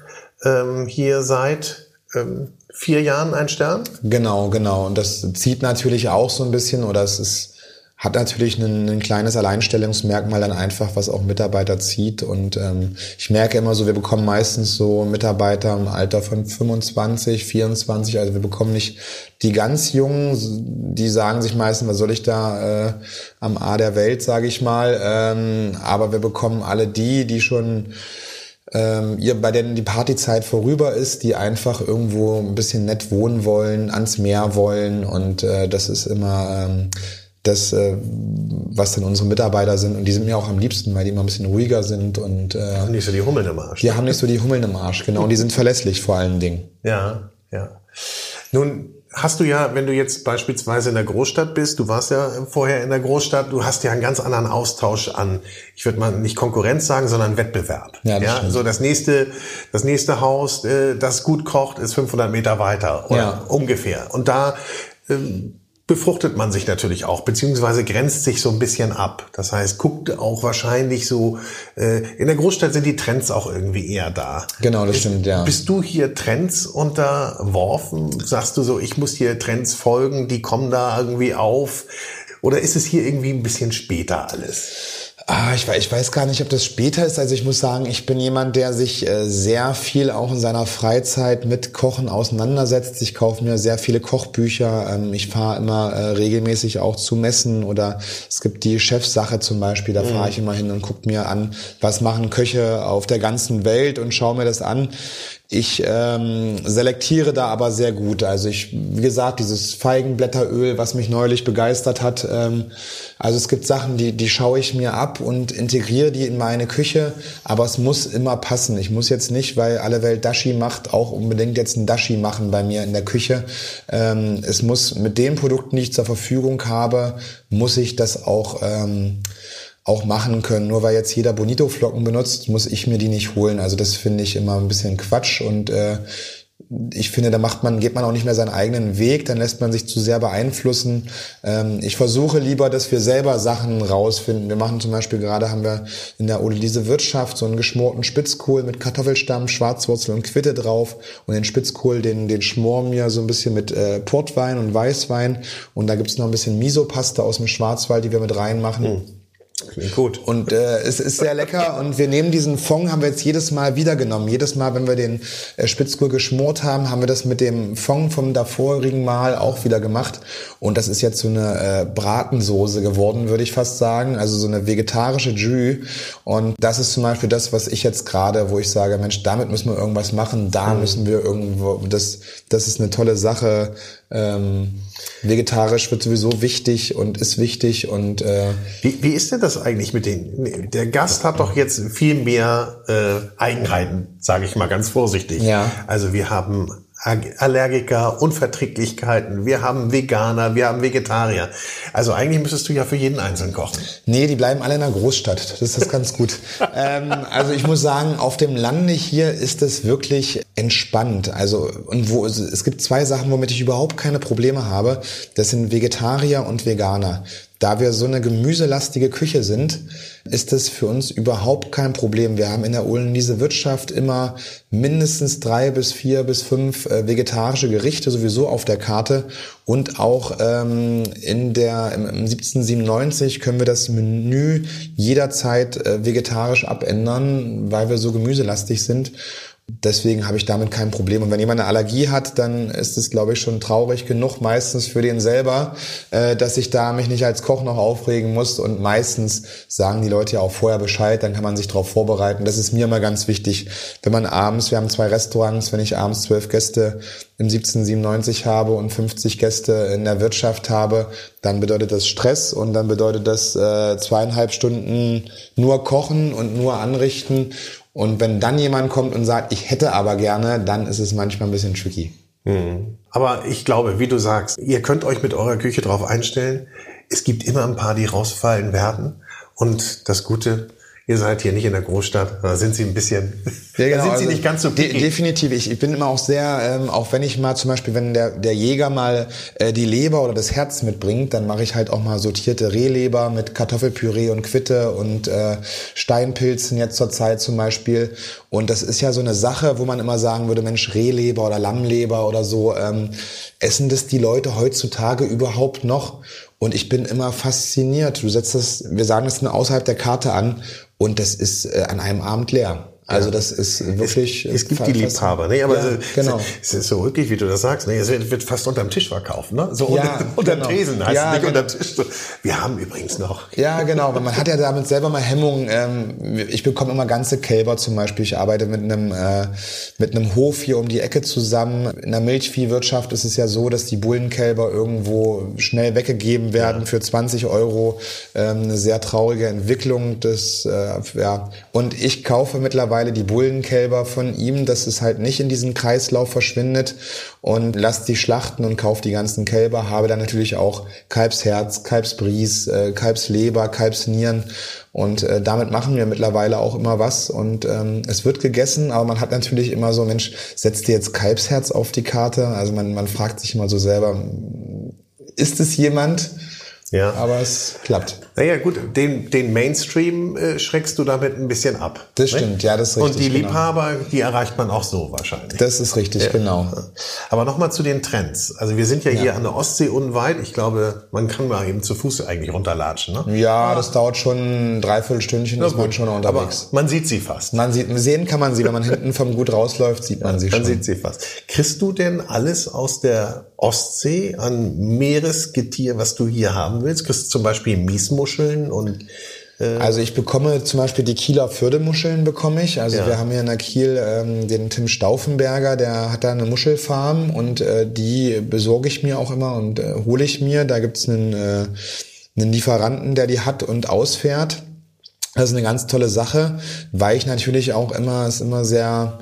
ähm, hier seit ähm, vier Jahren ein Stern? Genau, genau. Und das zieht natürlich auch so ein bisschen, oder es ist, hat natürlich ein, ein kleines Alleinstellungsmerkmal dann einfach, was auch Mitarbeiter zieht. Und ähm, ich merke immer so, wir bekommen meistens so Mitarbeiter im Alter von 25, 24. Also wir bekommen nicht die ganz Jungen, die sagen sich meistens, was soll ich da äh, am A der Welt, sage ich mal. Ähm, aber wir bekommen alle die, die schon ähm, ihr, bei denen die Partyzeit vorüber ist, die einfach irgendwo ein bisschen nett wohnen wollen, ans Meer wollen und äh, das ist immer ähm, das, äh, was dann unsere Mitarbeiter sind und die sind mir auch am liebsten, weil die immer ein bisschen ruhiger sind und äh, haben nicht so die Hummeln im Arsch. Die haben nicht so die Hummeln im Arsch, genau, und die sind verlässlich vor allen Dingen. Ja, ja. Nun hast du ja, wenn du jetzt beispielsweise in der Großstadt bist, du warst ja vorher in der Großstadt, du hast ja einen ganz anderen Austausch an, ich würde mal nicht Konkurrenz sagen, sondern Wettbewerb. Ja, das ja so das nächste, das nächste Haus, äh, das gut kocht, ist 500 Meter weiter oder ja. ungefähr. Und da ähm, befruchtet man sich natürlich auch, beziehungsweise grenzt sich so ein bisschen ab. Das heißt, guckt auch wahrscheinlich so, äh, in der Großstadt sind die Trends auch irgendwie eher da. Genau, das stimmt, ja. Bist du hier Trends unterworfen? Sagst du so, ich muss hier Trends folgen, die kommen da irgendwie auf? Oder ist es hier irgendwie ein bisschen später alles? Ah, ich, weiß, ich weiß gar nicht, ob das später ist. Also ich muss sagen, ich bin jemand, der sich äh, sehr viel auch in seiner Freizeit mit Kochen auseinandersetzt. Ich kaufe mir sehr viele Kochbücher. Ähm, ich fahre immer äh, regelmäßig auch zu Messen oder es gibt die Chefsache zum Beispiel. Da fahre mhm. ich immer hin und gucke mir an, was machen Köche auf der ganzen Welt und schaue mir das an. Ich ähm, selektiere da aber sehr gut. Also ich, wie gesagt, dieses Feigenblätteröl, was mich neulich begeistert hat. Ähm, also es gibt Sachen, die, die schaue ich mir ab und integriere die in meine Küche, aber es muss immer passen. Ich muss jetzt nicht, weil alle Welt Dashi macht, auch unbedingt jetzt ein Dashi machen bei mir in der Küche. Ähm, es muss mit den Produkten, die ich zur Verfügung habe, muss ich das auch ähm, auch machen können. Nur weil jetzt jeder Bonito-Flocken benutzt, muss ich mir die nicht holen. Also das finde ich immer ein bisschen Quatsch und äh, ich finde, da macht man, geht man auch nicht mehr seinen eigenen Weg, dann lässt man sich zu sehr beeinflussen. Ähm, ich versuche lieber, dass wir selber Sachen rausfinden. Wir machen zum Beispiel gerade haben wir in der Odeliese Wirtschaft so einen geschmorten Spitzkohl mit Kartoffelstamm, Schwarzwurzel und Quitte drauf. Und den Spitzkohl, den, den schmoren wir so ein bisschen mit äh, Portwein und Weißwein. Und da gibt's noch ein bisschen Miso-Paste aus dem Schwarzwald, die wir mit reinmachen. Mhm. Klingt gut. Und äh, es ist sehr lecker und wir nehmen diesen Fond, haben wir jetzt jedes Mal wieder genommen. Jedes Mal, wenn wir den äh, Spitzkohl geschmort haben, haben wir das mit dem Fond vom davorigen Mal auch wieder gemacht. Und das ist jetzt so eine äh, Bratensoße geworden, würde ich fast sagen. Also so eine vegetarische Jus. Und das ist zum Beispiel das, was ich jetzt gerade, wo ich sage, Mensch, damit müssen wir irgendwas machen, da mhm. müssen wir irgendwo, das, das ist eine tolle Sache. Ähm, vegetarisch wird sowieso wichtig und ist wichtig und äh, wie, wie ist denn das eigentlich mit den? Der Gast hat doch jetzt viel mehr äh, Eigenheiten, sage ich mal ganz vorsichtig. Ja. Also wir haben Allergiker, Unverträglichkeiten, wir haben Veganer, wir haben Vegetarier. Also eigentlich müsstest du ja für jeden einzeln kochen. Nee, die bleiben alle in der Großstadt. Das ist das ganz gut. ähm, also ich muss sagen, auf dem Lande hier ist es wirklich entspannt. Also und wo es gibt zwei Sachen, womit ich überhaupt keine Probleme habe. Das sind Vegetarier und Veganer. Da wir so eine gemüselastige Küche sind, ist es für uns überhaupt kein Problem. Wir haben in der Uhlenwiese Wirtschaft immer mindestens drei bis vier bis fünf äh, vegetarische Gerichte sowieso auf der Karte und auch ähm, in der im, im 1797 können wir das Menü jederzeit äh, vegetarisch abändern, weil wir so gemüselastig sind. Deswegen habe ich damit kein Problem. Und wenn jemand eine Allergie hat, dann ist es, glaube ich, schon traurig genug, meistens für den selber, äh, dass ich da mich nicht als Koch noch aufregen muss. Und meistens sagen die Leute ja auch vorher Bescheid, dann kann man sich darauf vorbereiten. Das ist mir mal ganz wichtig. Wenn man abends, wir haben zwei Restaurants, wenn ich abends zwölf Gäste im 1797 habe und 50 Gäste in der Wirtschaft habe, dann bedeutet das Stress und dann bedeutet das äh, zweieinhalb Stunden nur kochen und nur anrichten. Und wenn dann jemand kommt und sagt, ich hätte aber gerne, dann ist es manchmal ein bisschen tricky. Mhm. Aber ich glaube, wie du sagst, ihr könnt euch mit eurer Küche darauf einstellen. Es gibt immer ein paar, die rausfallen werden. Und das Gute, ihr seid hier nicht in der Großstadt, da sind sie ein bisschen, ja, genau, da sind also sie nicht ganz so de Definitiv. Ich, ich bin immer auch sehr, ähm, auch wenn ich mal zum Beispiel, wenn der, der Jäger mal äh, die Leber oder das Herz mitbringt, dann mache ich halt auch mal sortierte Rehleber mit Kartoffelpüree und Quitte und äh, Steinpilzen jetzt zur Zeit zum Beispiel. Und das ist ja so eine Sache, wo man immer sagen würde, Mensch, Rehleber oder Lammleber oder so, ähm, essen das die Leute heutzutage überhaupt noch? Und ich bin immer fasziniert. Du setzt das, wir sagen es außerhalb der Karte an und das ist äh, an einem Abend leer. Also das ist wirklich. Es, es gibt die Liebhaber, ne? Aber ja, genau. es ist so wirklich, wie du das sagst, ne? Es wird fast unterm Tisch verkauft, ne? So ja, unter, unterm genau. Tresen heißt ja, es nicht genau. unterm Tisch. Wir haben übrigens noch. Ja, genau. Man hat ja damit selber mal Hemmungen. Ähm, ich bekomme immer ganze Kälber zum Beispiel. Ich arbeite mit einem äh, mit einem Hof hier um die Ecke zusammen. In der Milchviehwirtschaft ist es ja so, dass die Bullenkälber irgendwo schnell weggegeben werden ja. für 20 Euro. Ähm, eine sehr traurige Entwicklung des äh, ja. Und ich kaufe mittlerweile mittlerweile die Bullenkälber von ihm, dass es halt nicht in diesen Kreislauf verschwindet und lasst die schlachten und kauft die ganzen Kälber, habe dann natürlich auch Kalbsherz, Kalbsbries, äh, Kalbsleber, Kalbsnieren und äh, damit machen wir mittlerweile auch immer was und ähm, es wird gegessen, aber man hat natürlich immer so, Mensch, setzt dir jetzt Kalbsherz auf die Karte? Also man, man fragt sich immer so selber, ist es jemand? Ja. Aber es klappt. Naja, gut, den, den Mainstream äh, schreckst du damit ein bisschen ab. Das ne? stimmt, ja, das ist richtig. Und die genau. Liebhaber, die erreicht man auch so wahrscheinlich. Das ist richtig, ja. genau. Aber nochmal zu den Trends. Also wir sind ja, ja, hier an der Ostsee unweit. Ich glaube, man kann mal eben zu Fuß eigentlich runterlatschen. Ne? Ja, das dauert schon ein Dreiviertelstündchen, ist man schon unterwegs. Aber man sieht sie fast. Man sieht, sehen kann man sie, wenn man hinten vom Gut rausläuft, sieht man sie man schon. Man sieht sie fast. Kriegst du denn alles aus der Ostsee an Meeresgetier, was du hier haben willst? Kriegst du zum Beispiel Miesmuscheln und äh also ich bekomme zum Beispiel die Kieler Fördemuscheln bekomme ich. Also ja. wir haben hier in der Kiel ähm, den Tim Stauffenberger, der hat da eine Muschelfarm und äh, die besorge ich mir auch immer und äh, hole ich mir. Da gibt's einen, äh, einen Lieferanten, der die hat und ausfährt. Das ist eine ganz tolle Sache, weil ich natürlich auch immer, ist immer sehr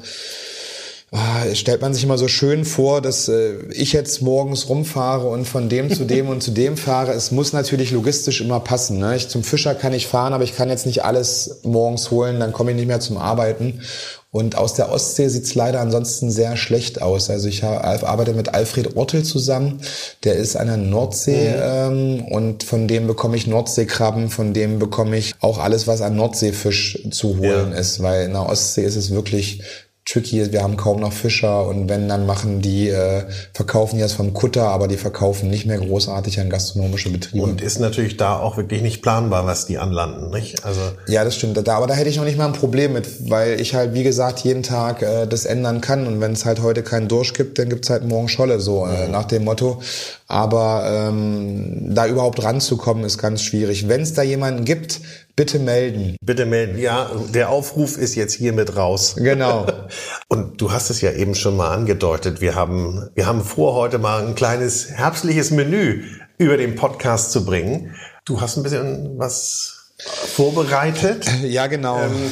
ah, stellt man sich immer so schön vor, dass äh, ich jetzt morgens rumfahre und von dem zu dem und zu dem fahre. Es muss natürlich logistisch immer passen. Ne? Ich, zum Fischer kann ich fahren, aber ich kann jetzt nicht alles morgens holen, dann komme ich nicht mehr zum Arbeiten. Und aus der Ostsee sieht's leider ansonsten sehr schlecht aus. Also ich arbeite mit Alfred Ortel zusammen, der ist an der Nordsee mhm. ähm, und von dem bekomme ich Nordseekrabben, von dem bekomme ich auch alles, was an Nordseefisch zu holen ja. ist, weil in der Ostsee ist es wirklich tricky ist. Wir haben kaum noch Fischer und wenn, dann machen die, äh, verkaufen die das vom Kutter, aber die verkaufen nicht mehr großartig an gastronomische Betriebe. Und ist natürlich da auch wirklich nicht planbar, was die anlanden, nicht? Also ja, das stimmt. Da, aber da hätte ich noch nicht mal ein Problem mit, weil ich halt, wie gesagt, jeden Tag äh, das ändern kann. Und wenn es halt heute keinen Dursch gibt, dann gibt's halt morgen Scholle, so äh, mhm. nach dem Motto. Aber ähm, da überhaupt ranzukommen, ist ganz schwierig. Wenn es da jemanden gibt, bitte melden. Bitte melden. Ja, der Aufruf ist jetzt hiermit raus. Genau. Und du hast es ja eben schon mal angedeutet. Wir haben, wir haben vor, heute mal ein kleines herbstliches Menü über den Podcast zu bringen. Du hast ein bisschen was vorbereitet. Ja, genau. Ähm,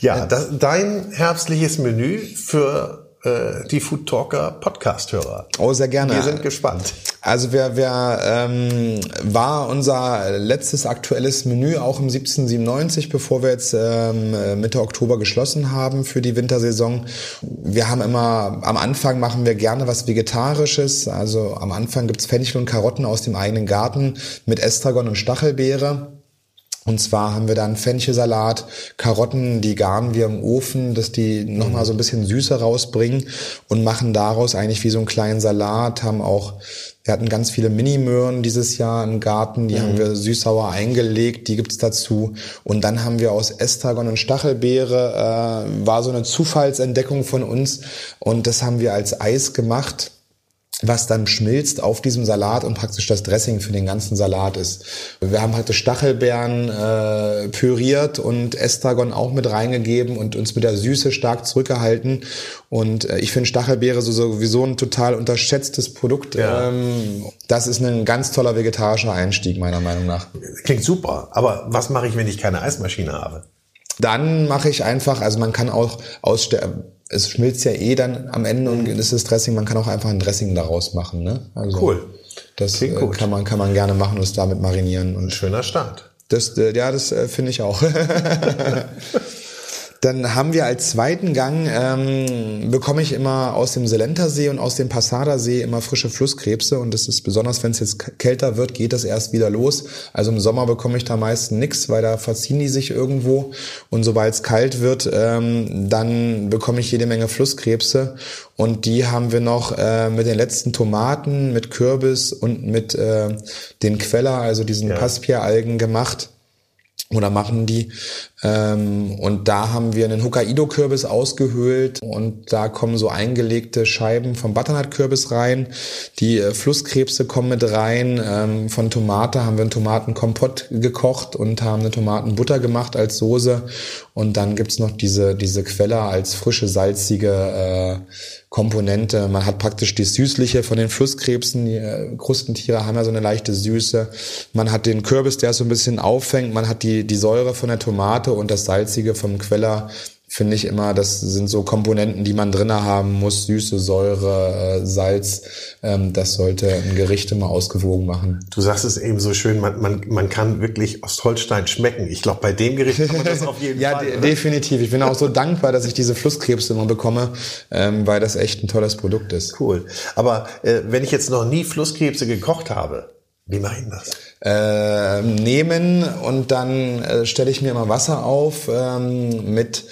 ja, das, dein herbstliches Menü für äh, die Food Talker Podcast-Hörer. Oh, sehr gerne. Wir sind gespannt. Also wer, wer ähm, war unser letztes aktuelles Menü auch im 1797, bevor wir jetzt ähm, Mitte Oktober geschlossen haben für die Wintersaison. Wir haben immer, am Anfang machen wir gerne was Vegetarisches. Also am Anfang gibt's Fenchel und Karotten aus dem eigenen Garten mit Estragon und Stachelbeere. Und zwar haben wir dann Fenchelsalat, Karotten, die garen wir im Ofen, dass die nochmal so ein bisschen Süße rausbringen und machen daraus eigentlich wie so einen kleinen Salat, haben auch wir hatten ganz viele Mini-Möhren dieses Jahr im Garten, die mhm. haben wir süß-sauer eingelegt, die gibt's dazu. Und dann haben wir aus Estragon und Stachelbeere, äh, war so eine Zufallsentdeckung von uns und das haben wir als Eis gemacht was dann schmilzt auf diesem Salat und praktisch das Dressing für den ganzen Salat ist. Wir haben praktisch Stachelbeeren äh, püriert und Estragon auch mit reingegeben und uns mit der Süße stark zurückgehalten. Und äh, ich finde Stachelbeere so, sowieso ein total unterschätztes Produkt. Ja. Ähm, das ist ein ganz toller vegetarischer Einstieg, meiner Meinung nach. Klingt super, aber was mache ich, wenn ich keine Eismaschine habe? Dann mache ich einfach, also man kann auch aus es schmilzt ja eh dann am Ende und mhm. ist das Dressing, man kann auch einfach ein Dressing daraus machen. Ne? Also cool. Das äh, kann man, kann man gerne machen und es damit marinieren. Und Schöner Start. Das, äh, ja, das äh, finde ich auch. Dann haben wir als zweiten Gang, ähm, bekomme ich immer aus dem Selentersee und aus dem Passadersee immer frische Flusskrebse und das ist besonders, wenn es jetzt kälter wird, geht das erst wieder los. Also im Sommer bekomme ich da meistens nichts, weil da verziehen die sich irgendwo und sobald es kalt wird, ähm, dann bekomme ich jede Menge Flusskrebse und die haben wir noch äh, mit den letzten Tomaten, mit Kürbis und mit äh, den Queller, also diesen ja. Paspia-Algen gemacht oder machen die. Ähm, und da haben wir einen Hokkaido-Kürbis ausgehöhlt und da kommen so eingelegte Scheiben vom Butternut-Kürbis rein. Die äh, Flusskrebse kommen mit rein. Ähm, von Tomate haben wir einen Tomatenkompott gekocht und haben eine Tomatenbutter gemacht als Soße. Und dann gibt's noch diese, diese Quelle als frische, salzige äh, Komponente. Man hat praktisch die Süßliche von den Flusskrebsen. Die äh, Krustentiere haben ja so eine leichte Süße. Man hat den Kürbis, der so ein bisschen auffängt. Man hat die, die Säure von der Tomate und das Salzige vom Queller finde ich immer, das sind so Komponenten, die man drinnen haben muss, Süße, Säure, äh, Salz. Ähm, das sollte ein Gericht immer ausgewogen machen. Du sagst es eben so schön, man, man, man kann wirklich Ostholstein schmecken. Ich glaube, bei dem Gericht kann man das auf jeden ja, Fall. Ja, de definitiv. Ich bin auch so dankbar, dass ich diese Flusskrebse immer bekomme, ähm, weil das echt ein tolles Produkt ist. Cool. Aber äh, wenn ich jetzt noch nie Flusskrebse gekocht habe, wie mache ich das? Äh, nehmen und dann äh, stelle ich mir immer Wasser auf ähm, mit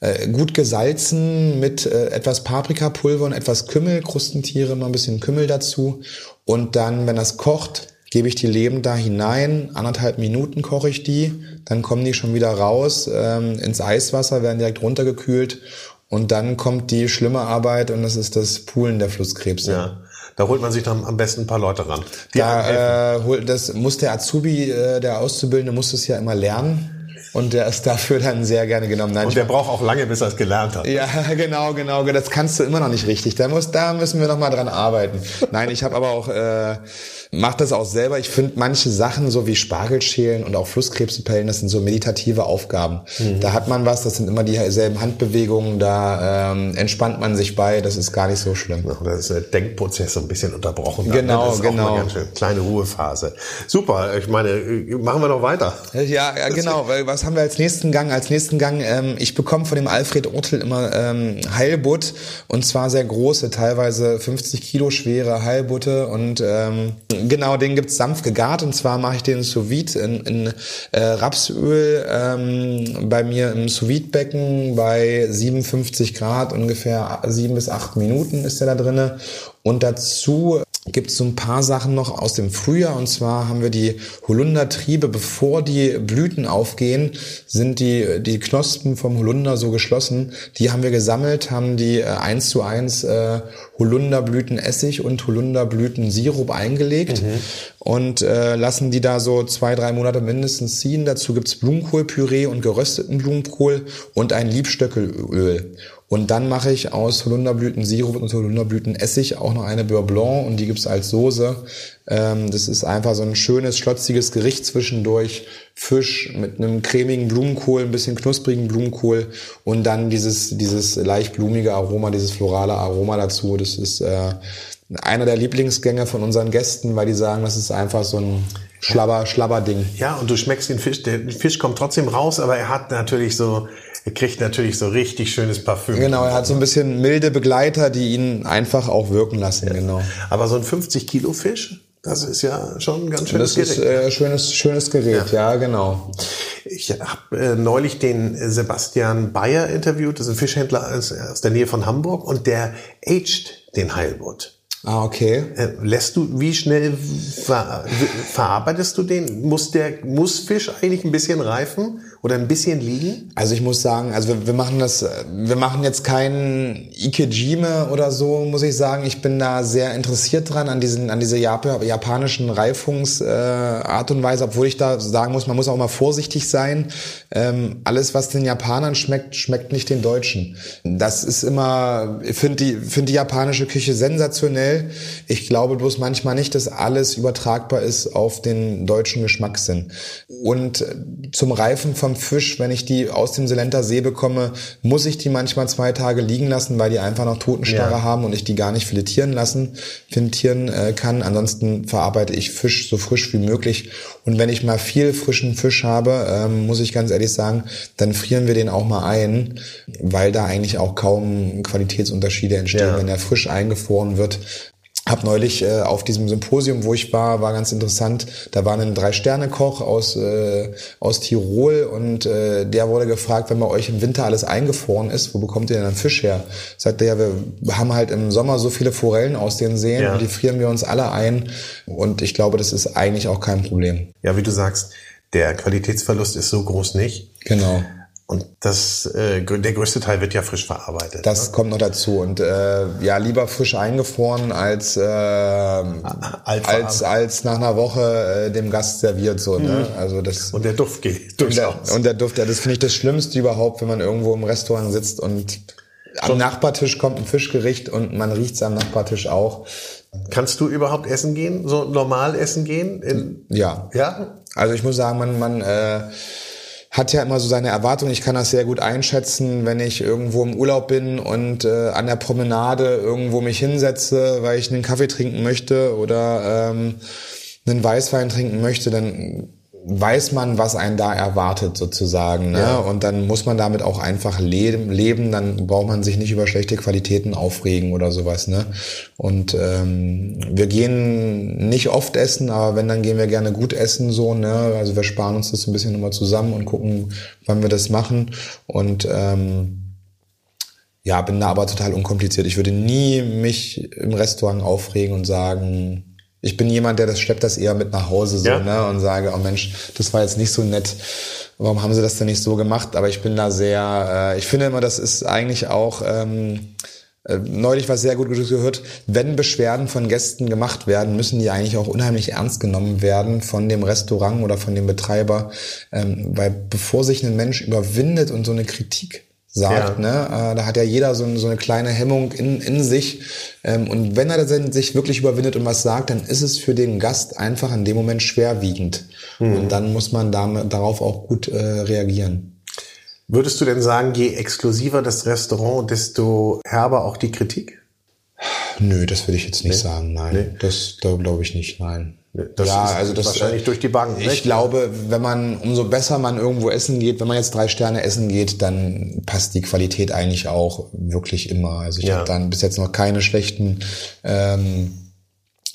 äh, gut gesalzen mit äh, etwas Paprikapulver und etwas Kümmel, Krustentiere, mal ein bisschen Kümmel dazu. Und dann, wenn das kocht, gebe ich die Leben da hinein. Anderthalb Minuten koche ich die. Dann kommen die schon wieder raus ähm, ins Eiswasser, werden direkt runtergekühlt. Und dann kommt die schlimme Arbeit und das ist das Poolen der Flusskrebse. Ja. Da holt man sich dann am besten ein paar Leute ran. da, äh, das muss der Azubi, äh, der Auszubildende, muss das ja immer lernen. Und der ist dafür dann sehr gerne genommen. Nein, und der braucht auch lange, bis er es gelernt hat. Ja, genau, genau. Das kannst du immer noch nicht richtig. Da, muss, da müssen wir noch mal dran arbeiten. Nein, ich habe aber auch äh, mache das auch selber. Ich finde manche Sachen, so wie Spargelschälen und auch Flusskrebsepellen, das sind so meditative Aufgaben. Mhm. Da hat man was, das sind immer dieselben Handbewegungen, da ähm, entspannt man sich bei, das ist gar nicht so schlimm. Ja, das ist der Denkprozess so ein bisschen unterbrochen. Dann, ne? genau, das ist genau. Auch eine ganz schön kleine Ruhephase. Super, ich meine, machen wir noch weiter. Ja, ja genau. Was haben wir als nächsten Gang? Als nächsten Gang, ähm, ich bekomme von dem Alfred Ortel immer ähm, Heilbutt und zwar sehr große, teilweise 50 Kilo schwere Heilbutte und ähm, Genau, den gibt's sanft gegart und zwar mache ich den sous vide in, in äh, Rapsöl ähm, bei mir im sous vide Becken bei 57 Grad ungefähr sieben bis acht Minuten ist der da drinne und dazu gibt es so ein paar Sachen noch aus dem Frühjahr. Und zwar haben wir die Holundertriebe, bevor die Blüten aufgehen, sind die, die Knospen vom Holunder so geschlossen. Die haben wir gesammelt, haben die äh, eins zu eins äh, Holunderblütenessig und Holunderblütensirup eingelegt mhm. und äh, lassen die da so zwei, drei Monate mindestens ziehen. Dazu gibt's Blumenkohlpüree und gerösteten Blumenkohl und ein Liebstöckelöl. Und dann mache ich aus Holunderblütensirup und Holunderblütenessig auch noch eine Beurre Blanc und die gibt's als Soße. Ähm, das ist einfach so ein schönes, schlotziges Gericht zwischendurch. Fisch mit einem cremigen Blumenkohl, ein bisschen knusprigen Blumenkohl und dann dieses, dieses leicht blumige Aroma, dieses florale Aroma dazu. Das ist äh, einer der Lieblingsgänge von unseren Gästen, weil die sagen, das ist einfach so ein Schlabber, Schlabber-Ding. Ja, und du schmeckst den Fisch, der Fisch kommt trotzdem raus, aber er hat natürlich so, er kriegt natürlich so richtig schönes Parfüm. Genau, er hat so ein bisschen milde Begleiter, die ihn einfach auch wirken lassen, ja. genau. Aber so ein 50 Kilo Fisch, das ist ja schon ein ganz schönes Gerät. Das ist äh, schönes, schönes Gerät, ja, ja genau. Ich habe äh, neulich den Sebastian Bayer interviewt, das ist ein Fischhändler aus, aus der Nähe von Hamburg und der aged den Heilbutt. Ah, okay. Äh, lässt du, wie schnell ver, verarbeitest du den? Muss der, muss Fisch eigentlich ein bisschen reifen? oder ein bisschen liegen? Also ich muss sagen, also wir, wir machen das, wir machen jetzt kein Ikejime oder so, muss ich sagen. Ich bin da sehr interessiert dran an diesen, an diese Jap japanischen Reifungsart äh, und Weise, obwohl ich da sagen muss, man muss auch mal vorsichtig sein. Ähm, alles, was den Japanern schmeckt, schmeckt nicht den Deutschen. Das ist immer, ich finde die, finde die japanische Küche sensationell. Ich glaube bloß manchmal nicht, dass alles übertragbar ist auf den deutschen Geschmackssinn. Und zum Reifen vom Fisch, wenn ich die aus dem Selenter See bekomme, muss ich die manchmal zwei Tage liegen lassen, weil die einfach noch Totenstarre ja. haben und ich die gar nicht filetieren lassen, filetieren äh, kann. Ansonsten verarbeite ich Fisch so frisch wie möglich. Und wenn ich mal viel frischen Fisch habe, ähm, muss ich ganz ehrlich sagen, dann frieren wir den auch mal ein, weil da eigentlich auch kaum Qualitätsunterschiede entstehen. Ja. Wenn er frisch eingefroren wird, hab neulich äh, auf diesem Symposium, wo ich war, war ganz interessant. Da war ein Drei-Sterne-Koch aus äh, aus Tirol und äh, der wurde gefragt, wenn bei euch im Winter alles eingefroren ist, wo bekommt ihr denn dann Fisch her? Sagt er, ja, wir haben halt im Sommer so viele Forellen aus den Seen ja. und die frieren wir uns alle ein. Und ich glaube, das ist eigentlich auch kein Problem. Ja, wie du sagst, der Qualitätsverlust ist so groß nicht. Genau. Und das, äh, der größte Teil wird ja frisch verarbeitet. Das ne? kommt noch dazu. Und äh, ja, lieber frisch eingefroren als äh, als als nach einer Woche äh, dem Gast serviert so. Ne? Mhm. Also das und der Duft geht durchaus. Und der, und der Duft, ja, das finde ich das Schlimmste überhaupt, wenn man irgendwo im Restaurant sitzt und am Nachbartisch kommt ein Fischgericht und man riecht's am Nachbartisch auch. Kannst du überhaupt essen gehen? So normal essen gehen? In, ja. Ja. Also ich muss sagen, man man äh, hat ja immer so seine Erwartungen. Ich kann das sehr gut einschätzen, wenn ich irgendwo im Urlaub bin und äh, an der Promenade irgendwo mich hinsetze, weil ich einen Kaffee trinken möchte oder ähm, einen Weißwein trinken möchte, dann weiß man, was einen da erwartet sozusagen. Ne? Ja. Und dann muss man damit auch einfach leben, leben. Dann braucht man sich nicht über schlechte Qualitäten aufregen oder sowas. Ne? Und ähm, wir gehen nicht oft essen, aber wenn, dann gehen wir gerne gut essen. so. Ne? Also wir sparen uns das ein bisschen nochmal zusammen und gucken, wann wir das machen. Und ähm, ja, bin da aber total unkompliziert. Ich würde nie mich im Restaurant aufregen und sagen, ich bin jemand, der das schleppt das eher mit nach Hause so, ja. ne? Und sage, oh Mensch, das war jetzt nicht so nett. Warum haben sie das denn nicht so gemacht? Aber ich bin da sehr, äh, ich finde immer, das ist eigentlich auch ähm, äh, neulich was sehr gut gehört, wenn Beschwerden von Gästen gemacht werden, müssen die eigentlich auch unheimlich ernst genommen werden von dem Restaurant oder von dem Betreiber, ähm, weil bevor sich ein Mensch überwindet und so eine Kritik sagt. Ja. Ne? Äh, da hat ja jeder so, so eine kleine Hemmung in, in sich. Ähm, und wenn er sich wirklich überwindet und was sagt, dann ist es für den Gast einfach in dem Moment schwerwiegend. Mhm. Und dann muss man damit, darauf auch gut äh, reagieren. Würdest du denn sagen, je exklusiver das Restaurant, desto herber auch die Kritik? Nö, das würde ich jetzt nicht nee. sagen. Nein, nee. das da glaube ich nicht. Nein. Das ja, also das wahrscheinlich durch die Bank. Ich nicht? glaube, wenn man umso besser man irgendwo essen geht, wenn man jetzt drei Sterne essen geht, dann passt die Qualität eigentlich auch wirklich immer. Also ich ja. habe dann bis jetzt noch keine schlechten ähm,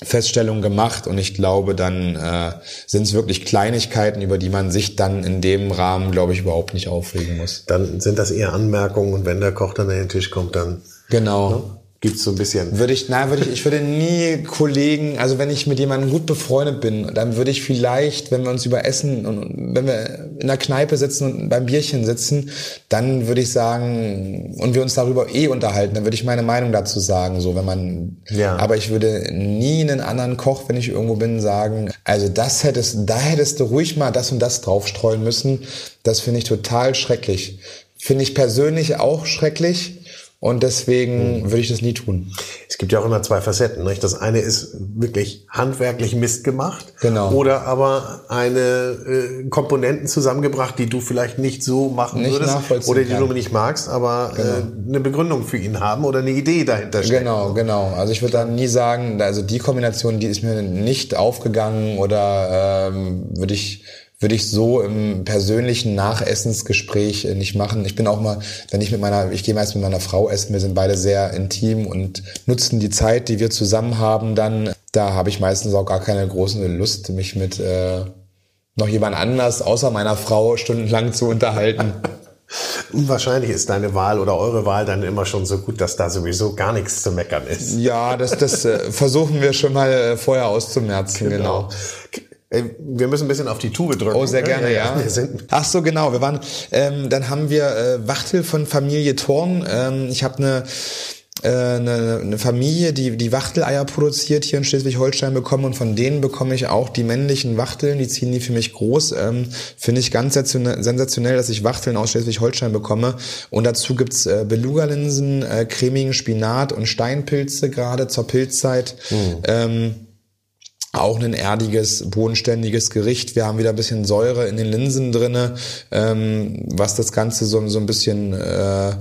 Feststellungen gemacht und ich glaube, dann äh, sind es wirklich Kleinigkeiten, über die man sich dann in dem Rahmen, glaube ich, überhaupt nicht aufregen muss. Dann sind das eher Anmerkungen und wenn der Koch dann an den Tisch kommt, dann genau. Ne? Gibt's so ein bisschen. Würde ich, nein, würde ich, ich würde nie Kollegen, also wenn ich mit jemandem gut befreundet bin, dann würde ich vielleicht, wenn wir uns über Essen und wenn wir in der Kneipe sitzen und beim Bierchen sitzen, dann würde ich sagen, und wir uns darüber eh unterhalten, dann würde ich meine Meinung dazu sagen, so wenn man, ja. aber ich würde nie einen anderen Koch, wenn ich irgendwo bin, sagen, also das hättest, da hättest du ruhig mal das und das draufstreuen müssen. Das finde ich total schrecklich. Finde ich persönlich auch schrecklich Und deswegen würde ich das nie tun. Es gibt ja auch immer zwei Facetten. Nicht? Das eine ist wirklich handwerklich Mist gemacht. Genau. Oder aber eine äh, Komponenten zusammengebracht, die du vielleicht nicht so machen Nicht würdest. Oder die kann. du nicht magst, aber Genau. äh, eine Begründung für ihn haben oder eine Idee dahinter stecken. Genau, genau. Also ich würde dann nie sagen, also die Kombination, die ist mir nicht aufgegangen oder ähm, würde ich würde ich so im persönlichen Nachessensgespräch äh, nicht machen. Ich bin auch mal, wenn ich mit meiner, ich gehe meist mit meiner Frau essen, wir sind beide sehr intim und nutzen die Zeit, die wir zusammen haben, dann, da habe ich meistens auch gar keine große Lust, mich mit äh, noch jemand anders außer meiner Frau stundenlang zu unterhalten. Wahrscheinlich ist deine Wahl oder eure Wahl dann immer schon so gut, dass da sowieso gar nichts zu meckern ist. Ja, das, das äh, versuchen wir schon mal äh, vorher auszumerzen, genau. Wir müssen ein bisschen auf die Tube drücken. Oh, sehr gerne, ja. Wir sind Ach so, genau. Wir waren, ähm, dann haben wir äh, Wachtel von Familie Thorn. Ähm, ich habe eine äh, eine, eine Familie, die die Wachteleier produziert hier in Schleswig-Holstein bekommen und von denen bekomme ich auch die männlichen Wachteln, die ziehen die für mich groß. Ähm, Finde ich ganz sensationell, dass ich Wachteln aus Schleswig-Holstein bekomme. Und dazu gibt's äh, Beluga-Linsen, äh, cremigen Spinat und Steinpilze gerade zur Pilzzeit. Ähm, auch ein erdiges, bodenständiges Gericht. Wir haben wieder ein bisschen Säure in den Linsen drinne, ähm, was das Ganze so, so ein bisschen äh,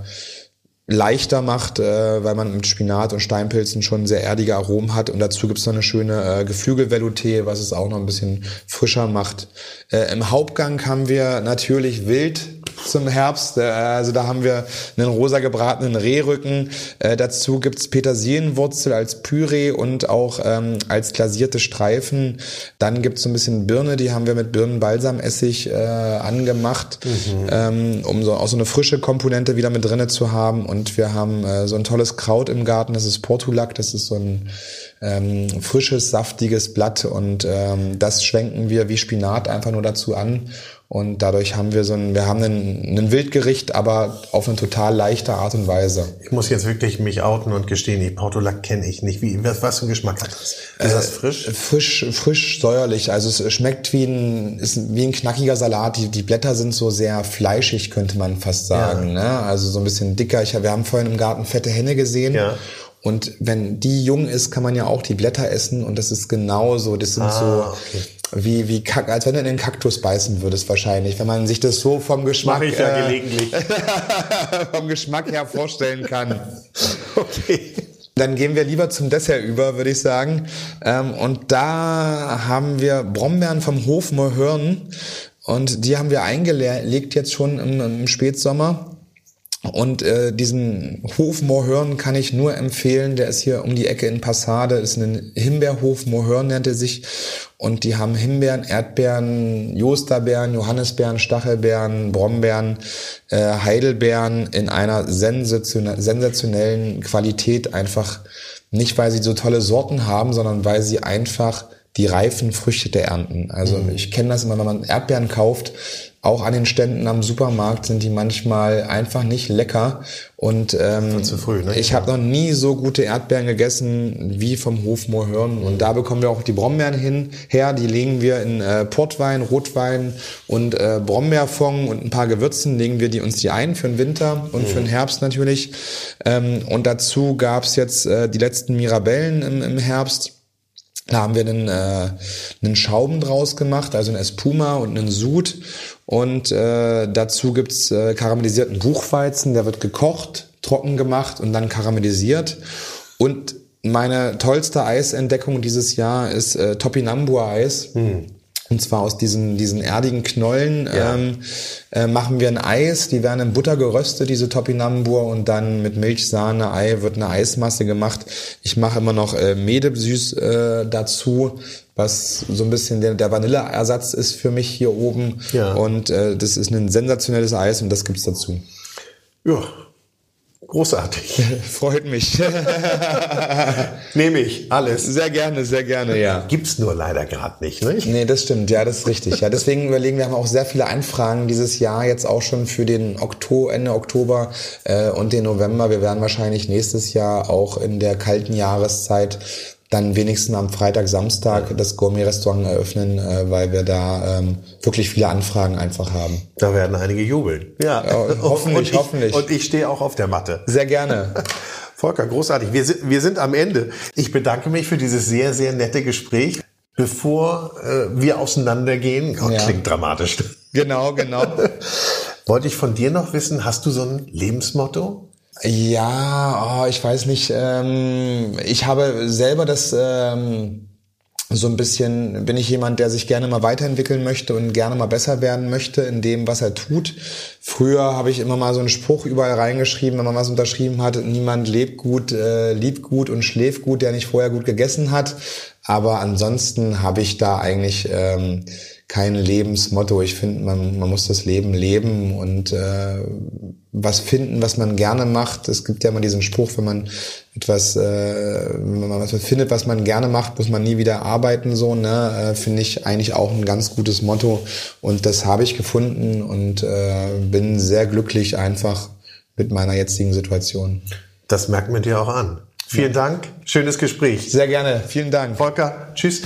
leichter macht, äh, weil man mit Spinat und Steinpilzen schon sehr erdige Aromen hat. Und dazu gibt's noch eine schöne äh, Geflügelvelouté, was es auch noch ein bisschen frischer macht. Äh, Im Hauptgang haben wir natürlich Wild zum Herbst. Äh, also da haben wir einen rosa gebratenen Rehrücken. Äh, dazu gibt's Petersilienwurzel als Püree und auch ähm, als glasierte Streifen. Dann gibt's so ein bisschen Birne, die haben wir mit Birnenbalsamessig äh, angemacht, ähm, um so auch so eine frische Komponente wieder mit drinne zu haben. Und wir haben äh, so ein tolles Kraut im Garten, das ist Portulak, das ist so ein ähm, frisches, saftiges Blatt und ähm, das schwenken wir wie Spinat einfach nur dazu an. Und dadurch haben wir so ein, wir haben ein, ein Wildgericht, aber auf eine total leichte Art und Weise. Ich muss jetzt wirklich mich outen und gestehen, die Portulak kenne ich nicht. Wie, was, was für einen Geschmack hat das? Ist das frisch? Frisch, frisch säuerlich. Also es schmeckt wie ein, ist wie ein knackiger Salat. Die, die Blätter sind so sehr fleischig, könnte man fast sagen. Ne? Also so ein bisschen dicker. Ich, wir haben vorhin im Garten fette Henne gesehen. Ja. Und wenn die jung ist, kann man ja auch die Blätter essen. Und das ist genauso. Das sind Ah, so okay. Wie, wie Kack, als wenn du in den Kaktus beißen würdest wahrscheinlich. Wenn man sich das so vom Geschmack, Mache ich ja äh, gelegentlich. vom Geschmack her vorstellen kann. Okay. Dann gehen wir lieber zum Dessert über, würde ich sagen. Ähm, und da haben wir Brombeeren vom Hof Mohörn. Und die haben wir eingelegt jetzt schon im, im Spätsommer. Und äh, diesen Hof Mohörn kann ich nur empfehlen. Der ist hier um die Ecke in Passade. Ist ein Himbeerhof Mohörn nennt er sich. Und die haben Himbeeren, Erdbeeren, Josterbeeren, Johannisbeeren, Stachelbeeren, Brombeeren, äh, Heidelbeeren in einer sensatione- sensationellen Qualität. Einfach nicht, weil sie so tolle Sorten haben, sondern weil sie einfach die reifen Früchte ernten. Also ich kenne das immer, wenn man Erdbeeren kauft, auch an den Ständen am Supermarkt sind die manchmal einfach nicht lecker. Und ähm, zu früh, ne? ich habe noch nie so gute Erdbeeren gegessen wie vom Hof Mohörn. Und da bekommen wir auch die Brombeeren hin, her. Die legen wir in äh, Portwein, Rotwein und äh, Brombeerfond und ein paar Gewürzen legen wir die uns die ein für den Winter und für den Herbst natürlich. Ähm, und dazu gab's jetzt äh, die letzten Mirabellen im, im Herbst. Da haben wir einen, äh, einen Schaum draus gemacht, also einen Espuma und einen Sud. Und äh, dazu gibt's äh, karamellisierten Buchweizen, der wird gekocht, trocken gemacht und dann karamellisiert. Und meine tollste Eisentdeckung dieses Jahr ist äh, Topinambur-Eis. Und zwar aus diesen, diesen erdigen Knollen ähm, äh, machen wir ein Eis. Die werden in Butter geröstet, diese Topinambur. Und dann mit Milch, Sahne, Ei wird eine Eismasse gemacht. Ich mache immer noch äh, Medebsüß äh, dazu, was so ein bisschen der, der Vanilleersatz ist für mich hier oben. Ja. Und äh, das ist ein sensationelles Eis und das gibt's dazu. Ja, großartig. Freut mich. Nehme ich alles. sehr gerne, sehr gerne, ja. Gibt's nur leider gerade nicht, nicht? Nee, das stimmt, ja, das ist richtig. Ja, deswegen überlegen wir haben auch sehr viele Anfragen dieses Jahr jetzt auch schon für den Oktober, Ende Oktober äh, und den November. Wir werden wahrscheinlich nächstes Jahr auch in der kalten Jahreszeit dann wenigstens am Freitag, Samstag das Gourmet-Restaurant eröffnen, äh, weil wir da ähm, wirklich viele Anfragen einfach haben. Da werden einige jubeln. Ja, ja hoffentlich, und ich, hoffentlich. Und ich stehe auch auf der Matte. Sehr gerne. Volker, großartig. Wir sind, wir sind am Ende. Ich bedanke mich für dieses sehr, sehr nette Gespräch. Bevor äh, wir auseinandergehen, oh, ja. klingt dramatisch. Genau, genau. Wollte ich von dir noch wissen, hast du so ein Lebensmotto? Ja, oh, ich weiß nicht. Ähm, ich habe selber das ähm, so ein bisschen, bin ich jemand, der sich gerne mal weiterentwickeln möchte und gerne mal besser werden möchte in dem, was er tut. Früher habe ich immer mal so einen Spruch überall reingeschrieben, wenn man was unterschrieben hat, niemand lebt gut, äh, liebt gut und schläft gut, der nicht vorher gut gegessen hat. Aber ansonsten habe ich da eigentlich... Ähm, kein Lebensmotto. Ich finde, man, man muss das Leben leben und äh, was finden, was man gerne macht. Es gibt ja immer diesen Spruch, wenn man etwas, äh, wenn man was findet, was man gerne macht, muss man nie wieder arbeiten. So, ne, äh, finde ich eigentlich auch ein ganz gutes Motto. Und das habe ich gefunden und äh, bin sehr glücklich einfach mit meiner jetzigen Situation. Das merkt man dir auch an. Vielen ja. Dank, schönes Gespräch. Sehr gerne, vielen Dank. Volker, tschüss.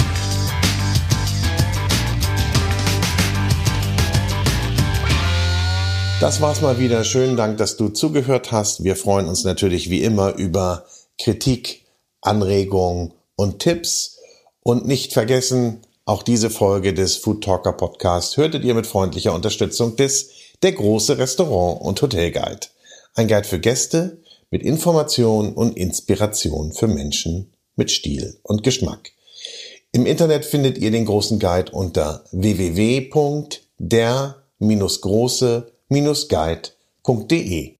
Das war's mal wieder. Schönen Dank, dass du zugehört hast. Wir freuen uns natürlich wie immer über Kritik, Anregungen und Tipps. Und nicht vergessen, auch diese Folge des Food Talker Podcast hörtet ihr mit freundlicher Unterstützung des Der große Restaurant und Hotel Guide. Ein Guide für Gäste mit Information und Inspiration für Menschen mit Stil und Geschmack. Im Internet findet ihr den großen Guide unter www.der-große guide.de